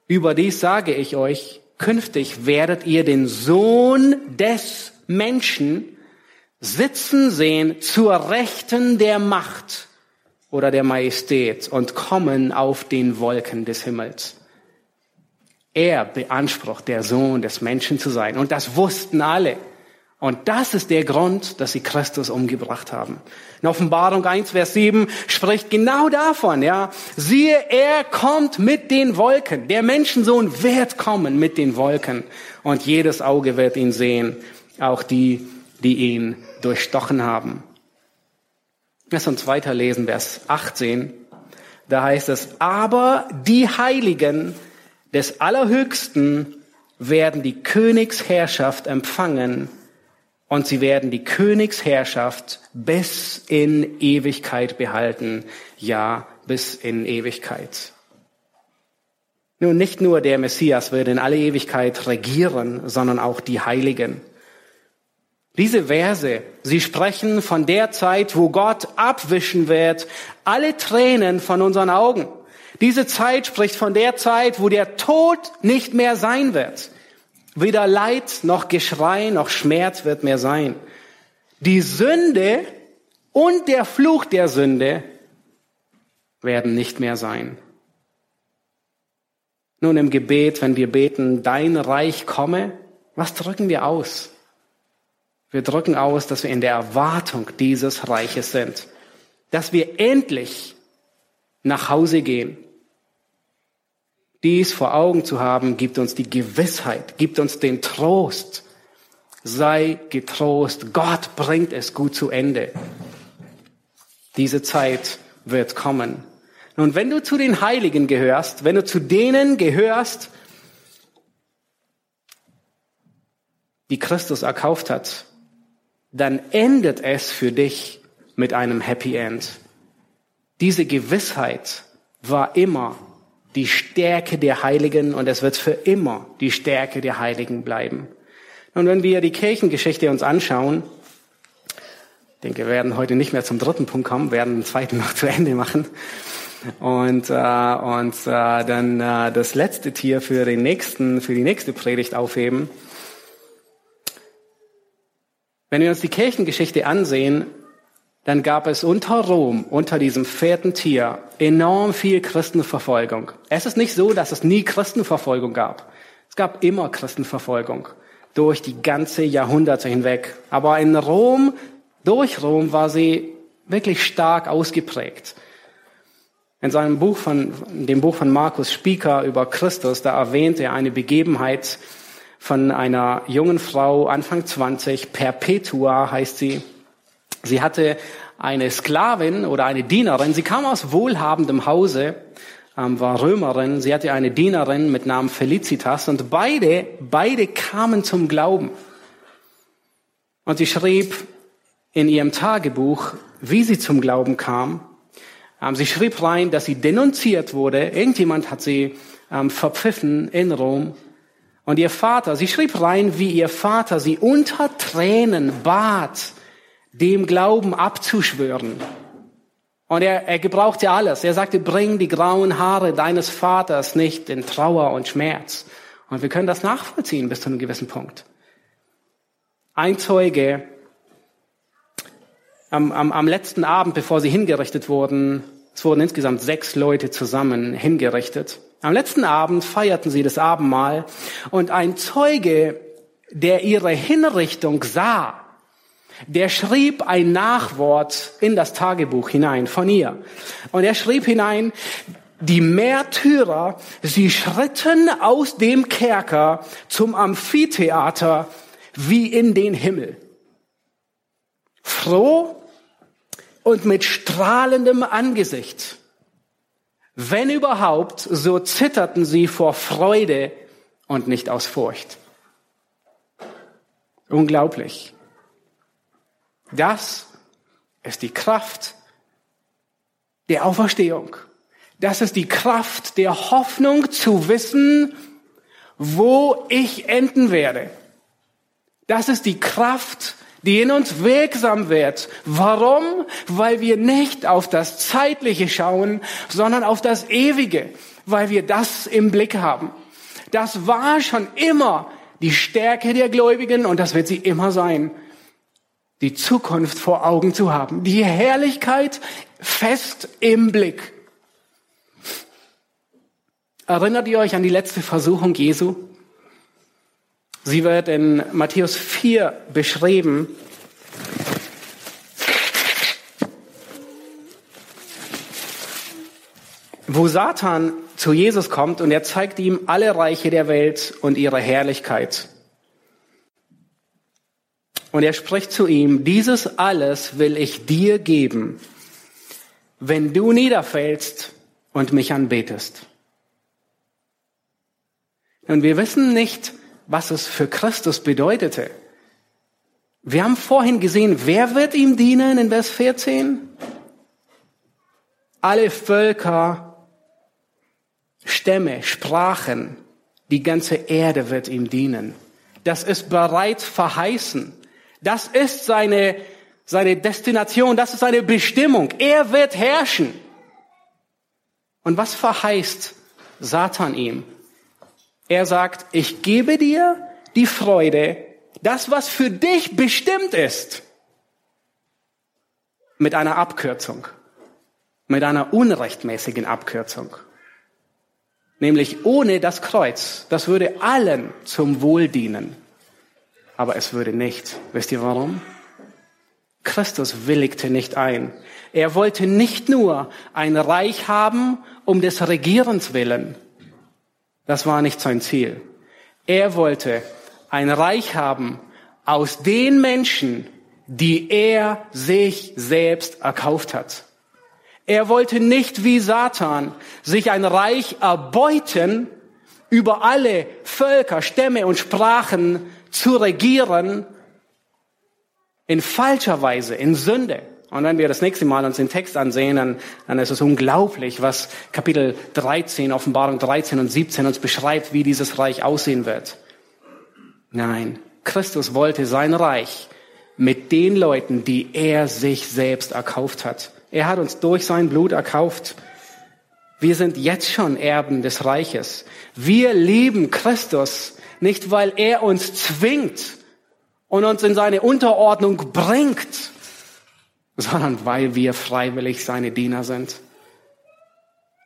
Überdies sage ich euch, künftig werdet ihr den Sohn des Menschen sitzen sehen zur Rechten der Macht oder der Majestät und kommen auf den Wolken des Himmels. Er beansprucht, der Sohn des Menschen zu sein. Und das wussten alle. Und das ist der Grund, dass sie Christus umgebracht haben. In Offenbarung 1, Vers 7 spricht genau davon, ja. Siehe, er kommt mit den Wolken. Der Menschensohn wird kommen mit den Wolken. Und jedes Auge wird ihn sehen. Auch die, die ihn durchstochen haben. Lass uns weiterlesen, Vers 18. Da heißt es, aber die Heiligen des Allerhöchsten werden die Königsherrschaft empfangen und sie werden die Königsherrschaft bis in Ewigkeit behalten. Ja, bis in Ewigkeit. Nun, nicht nur der Messias wird in alle Ewigkeit regieren, sondern auch die Heiligen. Diese Verse, sie sprechen von der Zeit, wo Gott abwischen wird, alle Tränen von unseren Augen. Diese Zeit spricht von der Zeit, wo der Tod nicht mehr sein wird. Weder Leid noch Geschrei noch Schmerz wird mehr sein. Die Sünde und der Fluch der Sünde werden nicht mehr sein. Nun im Gebet, wenn wir beten, dein Reich komme, was drücken wir aus? Wir drücken aus, dass wir in der Erwartung dieses Reiches sind. Dass wir endlich nach Hause gehen. Dies vor Augen zu haben, gibt uns die Gewissheit, gibt uns den Trost. Sei getrost, Gott bringt es gut zu Ende. Diese Zeit wird kommen. Nun, wenn du zu den Heiligen gehörst, wenn du zu denen gehörst, die Christus erkauft hat, dann endet es für dich mit einem Happy End. Diese Gewissheit war immer die Stärke der Heiligen und es wird für immer die Stärke der Heiligen bleiben. Und wenn wir die Kirchengeschichte uns anschauen, ich denke, wir werden heute nicht mehr zum dritten Punkt kommen, werden den zweiten noch zu Ende machen und, äh, und äh, dann äh, das letzte Tier für den nächsten, für die nächste Predigt aufheben. Wenn wir uns die Kirchengeschichte ansehen, dann gab es unter Rom, unter diesem vierten Tier, enorm viel Christenverfolgung. Es ist nicht so, dass es nie Christenverfolgung gab. Es gab immer Christenverfolgung durch die ganze Jahrhunderte hinweg. Aber in Rom, durch Rom war sie wirklich stark ausgeprägt. In seinem Buch von, dem Buch von Markus Spieker über Christus, da erwähnt er eine Begebenheit von einer jungen Frau, Anfang 20, Perpetua heißt sie. Sie hatte eine Sklavin oder eine Dienerin. Sie kam aus wohlhabendem Hause, ähm, war Römerin. Sie hatte eine Dienerin mit Namen Felicitas und beide, beide kamen zum Glauben. Und sie schrieb in ihrem Tagebuch, wie sie zum Glauben kam. Ähm, sie schrieb rein, dass sie denunziert wurde. Irgendjemand hat sie ähm, verpfiffen in Rom. Und ihr Vater, sie schrieb rein, wie ihr Vater sie unter Tränen bat, dem Glauben abzuschwören. Und er, er gebrauchte alles. Er sagte, bring die grauen Haare deines Vaters nicht in Trauer und Schmerz. Und wir können das nachvollziehen bis zu einem gewissen Punkt. Ein Zeuge am, am, am letzten Abend, bevor sie hingerichtet wurden, es wurden insgesamt sechs Leute zusammen hingerichtet. Am letzten Abend feierten sie das Abendmahl und ein Zeuge, der ihre Hinrichtung sah, der schrieb ein Nachwort in das Tagebuch hinein von ihr. Und er schrieb hinein, die Märtyrer, sie schritten aus dem Kerker zum Amphitheater wie in den Himmel. Froh und mit strahlendem Angesicht. Wenn überhaupt, so zitterten sie vor Freude und nicht aus Furcht. Unglaublich. Das ist die Kraft der Auferstehung. Das ist die Kraft der Hoffnung zu wissen, wo ich enden werde. Das ist die Kraft, die in uns wirksam wird. Warum? Weil wir nicht auf das Zeitliche schauen, sondern auf das Ewige, weil wir das im Blick haben. Das war schon immer die Stärke der Gläubigen und das wird sie immer sein die Zukunft vor Augen zu haben, die Herrlichkeit fest im Blick. Erinnert ihr euch an die letzte Versuchung Jesu? Sie wird in Matthäus 4 beschrieben. Wo Satan zu Jesus kommt und er zeigt ihm alle Reiche der Welt und ihre Herrlichkeit. Und er spricht zu ihm, dieses alles will ich dir geben, wenn du niederfällst und mich anbetest. Und wir wissen nicht, was es für Christus bedeutete. Wir haben vorhin gesehen, wer wird ihm dienen in Vers 14? Alle Völker, Stämme, Sprachen, die ganze Erde wird ihm dienen. Das ist bereits verheißen. Das ist seine, seine Destination, das ist seine Bestimmung. Er wird herrschen. Und was verheißt Satan ihm? Er sagt, ich gebe dir die Freude, das, was für dich bestimmt ist, mit einer Abkürzung, mit einer unrechtmäßigen Abkürzung. Nämlich ohne das Kreuz. Das würde allen zum Wohl dienen aber es würde nicht. Wisst ihr warum? Christus willigte nicht ein. Er wollte nicht nur ein Reich haben um des Regierens willen. Das war nicht sein Ziel. Er wollte ein Reich haben aus den Menschen, die er sich selbst erkauft hat. Er wollte nicht wie Satan sich ein Reich erbeuten über alle Völker, Stämme und Sprachen zu regieren in falscher Weise, in Sünde. Und wenn wir das nächste Mal uns den Text ansehen, dann, dann ist es unglaublich, was Kapitel 13, Offenbarung 13 und 17 uns beschreibt, wie dieses Reich aussehen wird. Nein, Christus wollte sein Reich mit den Leuten, die er sich selbst erkauft hat. Er hat uns durch sein Blut erkauft. Wir sind jetzt schon Erben des Reiches. Wir lieben Christus nicht weil er uns zwingt und uns in seine Unterordnung bringt, sondern weil wir freiwillig seine Diener sind.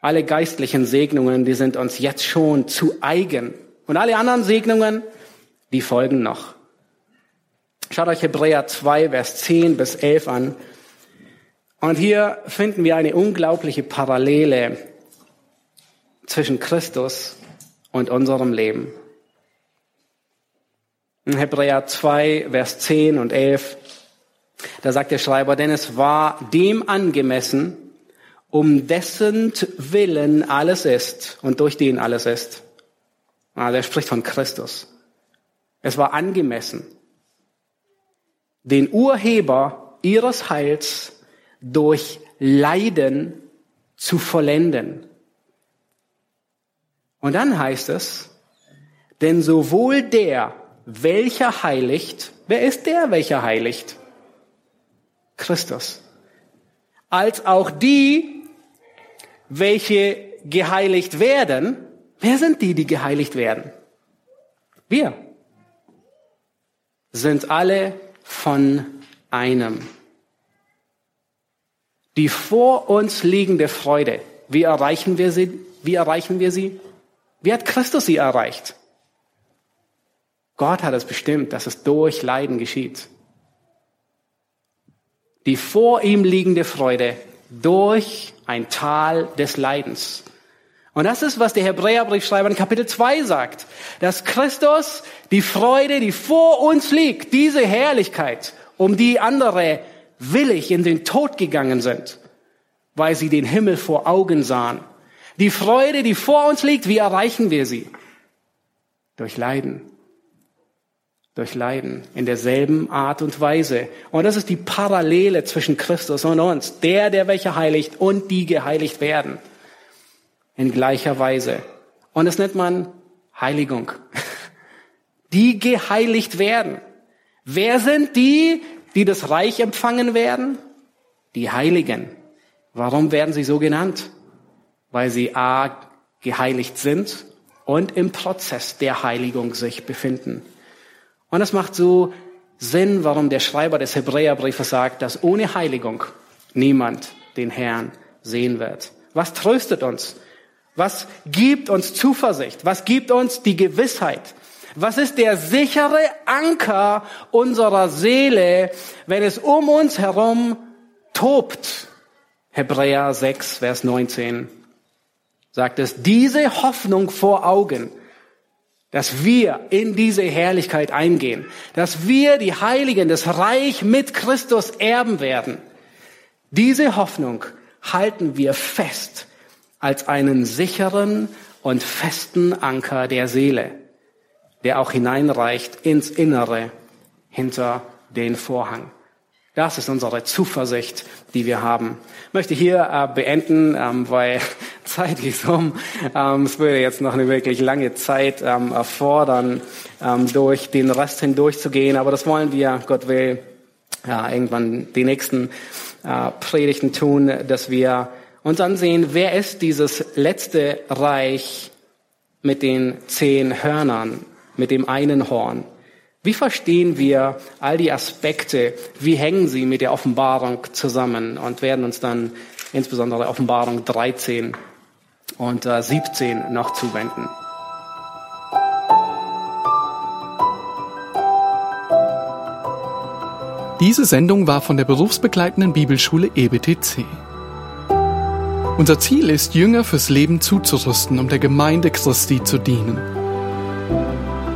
Alle geistlichen Segnungen, die sind uns jetzt schon zu eigen. Und alle anderen Segnungen, die folgen noch. Schaut euch Hebräer 2, Vers 10 bis 11 an. Und hier finden wir eine unglaubliche Parallele zwischen Christus und unserem Leben. In Hebräer 2, Vers 10 und 11, da sagt der Schreiber, denn es war dem angemessen, um dessen Willen alles ist und durch den alles ist. Also er spricht von Christus. Es war angemessen, den Urheber ihres Heils durch Leiden zu vollenden. Und dann heißt es, denn sowohl der, welcher heiligt, wer ist der, welcher heiligt? Christus. Als auch die, welche geheiligt werden. Wer sind die, die geheiligt werden? Wir sind alle von einem. Die vor uns liegende Freude, wie erreichen wir sie? Wie erreichen wir sie? Wie hat Christus sie erreicht? Gott hat es bestimmt, dass es durch Leiden geschieht. Die vor ihm liegende Freude durch ein Tal des Leidens. Und das ist, was der Hebräerbriefschreiber in Kapitel 2 sagt, dass Christus die Freude, die vor uns liegt, diese Herrlichkeit, um die andere willig in den Tod gegangen sind, weil sie den Himmel vor Augen sahen. Die Freude, die vor uns liegt, wie erreichen wir sie? Durch Leiden. Durch Leiden. In derselben Art und Weise. Und das ist die Parallele zwischen Christus und uns. Der, der welche heiligt und die geheiligt werden. In gleicher Weise. Und das nennt man Heiligung. Die geheiligt werden. Wer sind die, die das Reich empfangen werden? Die Heiligen. Warum werden sie so genannt? weil sie a geheiligt sind und im Prozess der Heiligung sich befinden. Und es macht so Sinn, warum der Schreiber des Hebräerbriefes sagt, dass ohne Heiligung niemand den Herrn sehen wird. Was tröstet uns? Was gibt uns Zuversicht? Was gibt uns die Gewissheit? Was ist der sichere Anker unserer Seele, wenn es um uns herum tobt? Hebräer 6, Vers 19 sagt es, diese Hoffnung vor Augen, dass wir in diese Herrlichkeit eingehen, dass wir die Heiligen des Reich mit Christus erben werden. Diese Hoffnung halten wir fest als einen sicheren und festen Anker der Seele, der auch hineinreicht ins Innere hinter den Vorhang. Das ist unsere Zuversicht, die wir haben. Ich möchte hier äh, beenden, ähm, weil Zeit ist um. Ähm, es würde jetzt noch eine wirklich lange Zeit ähm, erfordern, ähm, durch den Rest hindurchzugehen. Aber das wollen wir, Gott will, ja, irgendwann die nächsten äh, Predigten tun, dass wir uns ansehen, wer ist dieses letzte Reich mit den zehn Hörnern, mit dem einen Horn. Wie verstehen wir all die Aspekte? Wie hängen sie mit der Offenbarung zusammen? Und werden uns dann insbesondere Offenbarung 13 und 17 äh, noch zuwenden. Diese Sendung war von der berufsbegleitenden Bibelschule EBTC. Unser Ziel ist, Jünger fürs Leben zuzurüsten, um der Gemeinde Christi zu dienen.